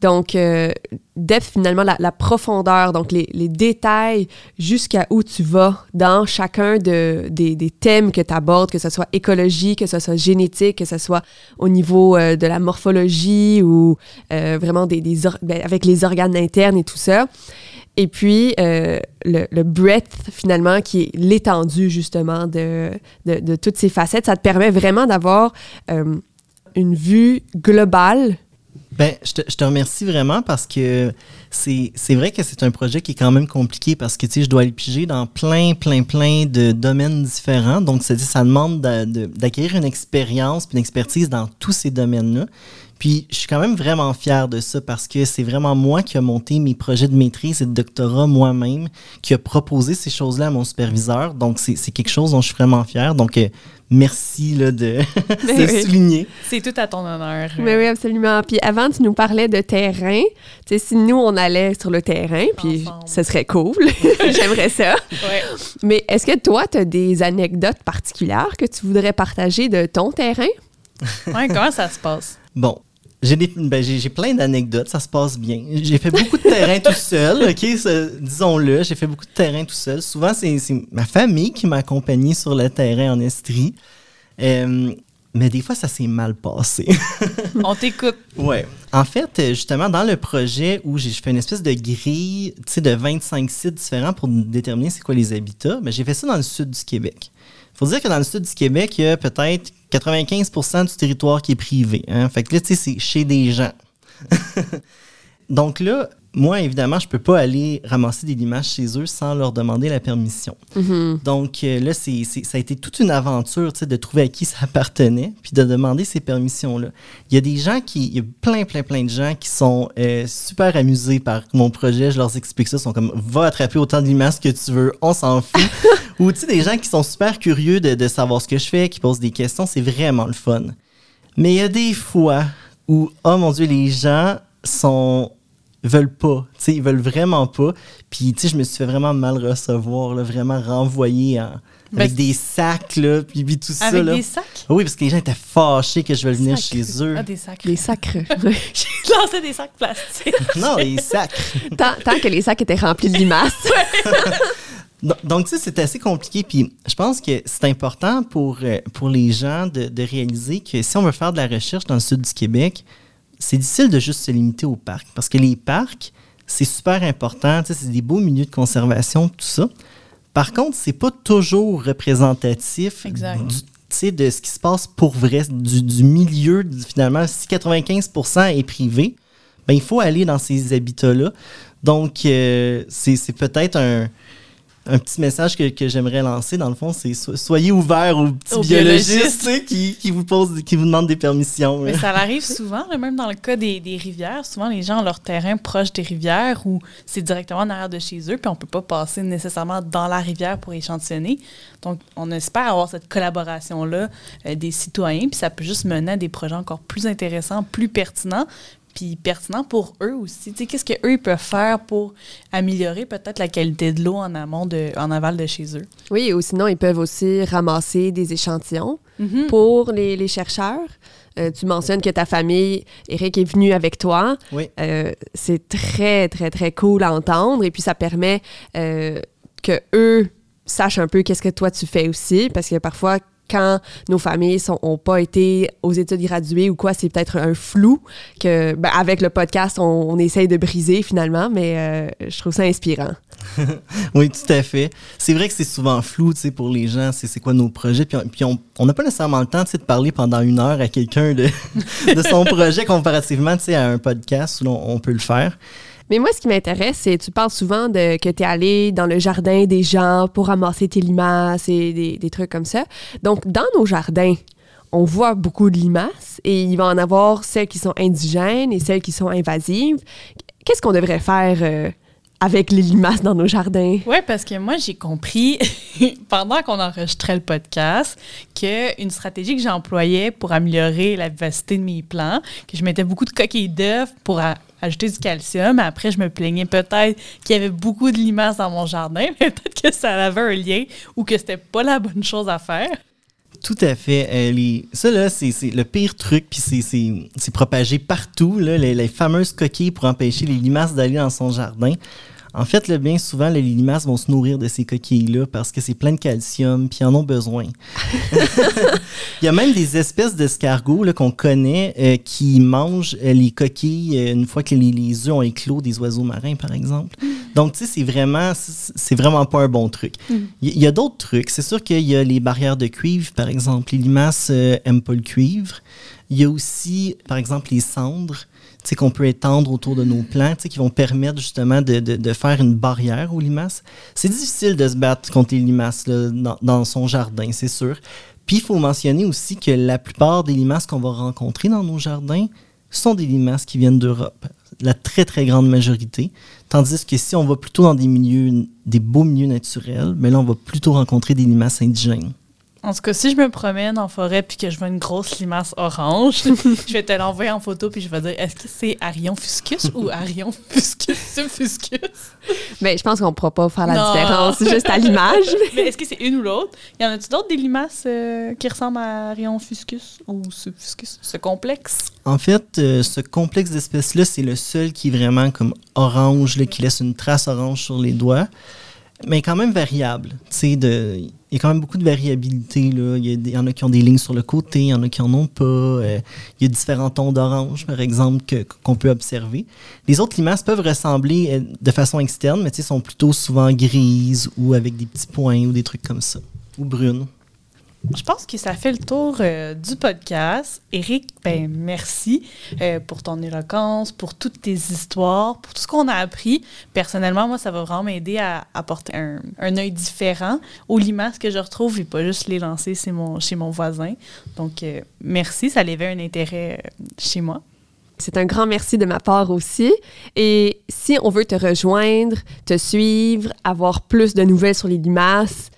Donc, euh, depth, finalement, la, profondeur, donc les, détails jusqu'à où tu vas dans chacun de, des, thèmes que tu abordes, que ce soit écologie, que ce soit génétique, que ce soit au niveau euh, de la morphologie ou vraiment des, ben, avec les organes internes et tout ça. Et puis, euh, le, le, breadth, finalement, qui est l'étendue, justement, de, de, toutes ces facettes, ça te permet vraiment d'avoir euh, une vue globale. Ben, je te, je te remercie vraiment parce que c'est vrai que c'est un projet qui est quand même compliqué parce que, tu sais, je dois aller piger dans plein, plein, plein de domaines différents. Donc, ça, ça demande d'acquérir une expérience une expertise dans tous ces domaines-là. Puis je suis quand même vraiment fier de ça parce que c'est vraiment moi qui a monté mes projets de maîtrise et de doctorat moi-même, qui a proposé ces choses-là à mon superviseur. Donc c'est quelque chose dont je suis vraiment fier. Donc euh, merci là, de, de souligner. C'est tout à ton honneur. Mais oui, absolument. Puis avant, tu nous parlais de terrain. Tu sais, si nous, on allait sur le terrain, puis ce serait cool. J'aimerais ça. Ouais. Mais est-ce que toi, tu as des anecdotes particulières que tu voudrais partager de ton terrain? Oui, comment ça se passe? Bon, ben, j'ai plein d'anecdotes, ça se passe bien. J'ai fait beaucoup de terrain tout seul, OK? Disons-le, j'ai fait beaucoup de terrain tout seul. Souvent, c'est ma famille qui m'a accompagné sur le terrain en Estrie. Euh, mais des fois, ça s'est mal passé. On t'écoute. Oui. En fait, justement, dans le projet où j'ai fait une espèce de grille de 25 sites différents pour déterminer c'est quoi les habitats, mais ben, j'ai fait ça dans le sud du Québec. Faut dire que dans le sud du Québec, il y a peut-être 95% du territoire qui est privé. Hein? Fait que là, tu sais, c'est chez des gens. Donc là, moi, évidemment, je peux pas aller ramasser des limaces chez eux sans leur demander la permission. Mm-hmm. Donc euh, là, c'est, ça a été toute une aventure de trouver à qui ça appartenait, puis de demander ces permissions-là. Il y a des gens qui, il y a plein, plein, plein de gens qui sont euh, super amusés par mon projet. Je leur explique ça, ils sont comme, va attraper autant de limaces que tu veux, on s'en fout. Ou tu sais, des gens qui sont super curieux de, de savoir ce que je fais, qui posent des questions, c'est vraiment le fun. Mais il y a des fois où, oh mon Dieu, les gens sont veulent pas, tu sais, ils veulent vraiment pas. Puis, tu sais, je me suis fait vraiment mal recevoir, là, vraiment renvoyer avec des sacs, là, puis, tout ça. Avec des sacs? Oui, parce que les gens étaient fâchés que je veuille venir chez eux. Ah, des sacs. Les sacs. J'ai lancé des sacs plastiques. non, les sacs. tant, tant, que les sacs étaient remplis de limaces. Donc, tu sais, c'est assez compliqué. Puis, je pense que c'est important pour, euh, pour les gens de, de réaliser que si on veut faire de la recherche dans le sud du Québec, c'est difficile de juste se limiter aux parcs parce que les parcs, c'est super important, c'est des beaux milieux de conservation, tout ça. Par contre, c'est pas toujours représentatif du, de ce qui se passe pour vrai, du, milieu, finalement. Si 95% est privé, ben, il faut aller dans ces habitats-là. Donc, euh, c'est peut-être un, un petit message que, que j'aimerais lancer, dans le fond, c'est soyez ouverts aux petits biologistes, qui, qui, vous posent, qui vous demandent des permissions. Mais ça arrive souvent, même dans le cas des, des, rivières. Souvent, les gens ont leur terrain proche des rivières ou c'est directement en arrière de chez eux, puis on ne peut pas passer nécessairement dans la rivière pour échantillonner. Donc, on espère avoir cette collaboration-là euh, des citoyens, puis ça peut juste mener à des projets encore plus intéressants, plus pertinents, puis pertinent pour eux aussi. Tu sais, qu'est-ce qu'eux peuvent faire pour améliorer peut-être la qualité de l'eau en amont, de, en aval de chez eux? Oui, ou sinon, ils peuvent aussi ramasser des échantillons mm-hmm. pour les, les chercheurs. Euh, tu mentionnes que ta famille, Eric, est venu avec toi. Oui. Euh, c'est très, très, très cool à entendre. Et puis, ça permet euh, que eux sachent un peu qu'est-ce que toi tu fais aussi. Parce que parfois, quand nos familles n'ont pas été aux études graduées ou quoi, c'est peut-être un flou que, ben, avec le podcast, on, on, essaye de briser finalement, mais euh, je trouve ça inspirant. oui, tout à fait. C'est vrai que c'est souvent flou, pour les gens, c'est quoi nos projets, puis, puis on n'a pas nécessairement le temps, de parler pendant une heure à quelqu'un de, son projet comparativement, à un podcast où on, on peut le faire. Mais moi, ce qui m'intéresse, c'est tu parles souvent de que tu es allé dans le jardin des gens pour ramasser tes limaces et des, trucs comme ça. Donc, dans nos jardins, on voit beaucoup de limaces et il va en avoir celles qui sont indigènes et celles qui sont invasives. Qu'est-ce qu'on devrait faire euh, avec les limaces dans nos jardins? Oui, parce que moi, j'ai compris pendant qu'on enregistrait le podcast qu'une stratégie que j'employais pour améliorer la vivacité de mes plants, que je mettais beaucoup de coquilles d'œufs pour ajouter du calcium. Après, je me plaignais peut-être qu'il y avait beaucoup de limaces dans mon jardin, mais peut-être que ça avait un lien ou que c'était pas la bonne chose à faire. Tout à fait. Ça, là, c'est le pire truc, puis c'est propagé partout, les, fameuses coquilles pour empêcher les limaces d'aller dans son jardin. En fait, bien souvent, les limaces vont se nourrir de ces coquilles-là parce que c'est plein de calcium, puis ils en ont besoin. Il y a même des espèces d'escargots qu'on connaît euh, qui mangent euh, les coquilles euh, une fois que les, les, œufs ont éclos des oiseaux marins, par exemple. Donc, tu sais, c'est vraiment, c'est vraiment pas un bon truc. Mm. Il y, a d'autres trucs. C'est sûr qu'il y a les barrières de cuivre, par exemple. Les limaces n'aiment pas le cuivre. Il y a aussi, par exemple, les cendres qu'on peut étendre autour de nos plants, qui vont permettre justement de, faire une barrière aux limaces. C'est difficile de se battre contre les limaces dans, dans, son jardin, c'est sûr. Puis il faut mentionner aussi que la plupart des limaces qu'on va rencontrer dans nos jardins sont des limaces qui viennent d'Europe, la très très grande majorité. Tandis que si on va plutôt dans des milieux, des beaux milieux naturels, mais là on va plutôt rencontrer des limaces indigènes. En tout cas, si je me promène en forêt puis que je vois une grosse limace orange, je vais te l'envoyer en photo puis je vais dire est-ce que c'est Arion fuscus ou Arion fuscus fuscus? Mais je pense qu'on ne pourra pas faire la différence juste à l'image. Mais est-ce que c'est une ou l'autre? Y en a-tu d'autres des limaces euh, qui ressemblent à Arion fuscus ou ce fuscus, ce complexe? En fait, euh, ce complexe d'espèces-là, c'est le seul qui est vraiment comme orange, là, qui laisse une trace orange sur les doigts mais quand même variable. Il y a quand même beaucoup de variabilité. Il, y en a qui ont des lignes sur le côté, il y en a qui en ont pas. Euh, il y a différents tons d'orange, par exemple, qu'on peut observer. Les autres limaces peuvent ressembler euh, de façon externe, mais sont plutôt souvent grises ou avec des petits points ou des trucs comme ça, ou brunes. Je pense que ça fait le tour euh, du podcast. Eric, ben merci euh, pour ton éloquence, pour toutes tes histoires, pour tout ce qu'on a appris. Personnellement, moi, ça va vraiment m'aider à apporter un, œil différent aux limaces que je retrouve et pas juste les lancer chez mon, chez mon voisin. Donc, euh, merci, ça levait un intérêt chez moi. C'est un grand merci de ma part aussi. Et si on veut te rejoindre, te suivre, avoir plus de nouvelles sur les limaces,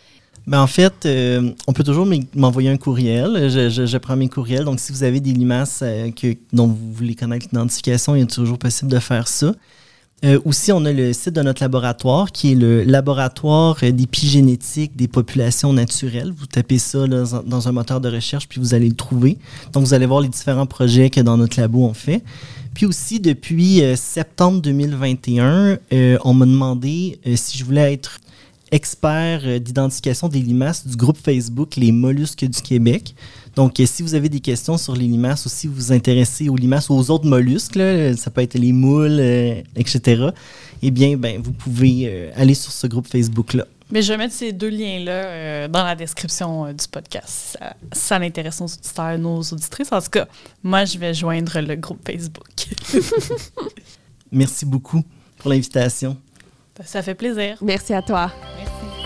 ben en fait, euh, on peut toujours m'envoyer un courriel. Je, prends mes courriels. Donc, si vous avez des limaces euh, que, dont vous voulez connaître l'identification, il est toujours possible de faire ça. Euh, aussi, on a le site de notre laboratoire qui est le laboratoire d'épigénétique des populations naturelles. Vous tapez ça dans un moteur de recherche, puis vous allez le trouver. Donc, vous allez voir les différents projets que dans notre labo on fait. Puis aussi, depuis septembre 2021, on m'a demandé si je voulais être expert euh, d'identification des limaces du groupe Facebook Les Mollusques du Québec. Donc, euh, si vous avez des questions sur les limaces ou si vous vous intéressez aux limaces ou aux autres mollusques, ça peut être les moules, euh, etc., eh bien, ben, vous pouvez aller sur ce groupe Facebook-là. Mais je vais mettre ces deux liens-là dans la description du podcast. Ça, ça intéresse nos auditeurs, nos auditrices. En tout cas, moi, je vais joindre le groupe Facebook. Merci beaucoup pour l'invitation. Ça fait plaisir. Merci à toi. Merci.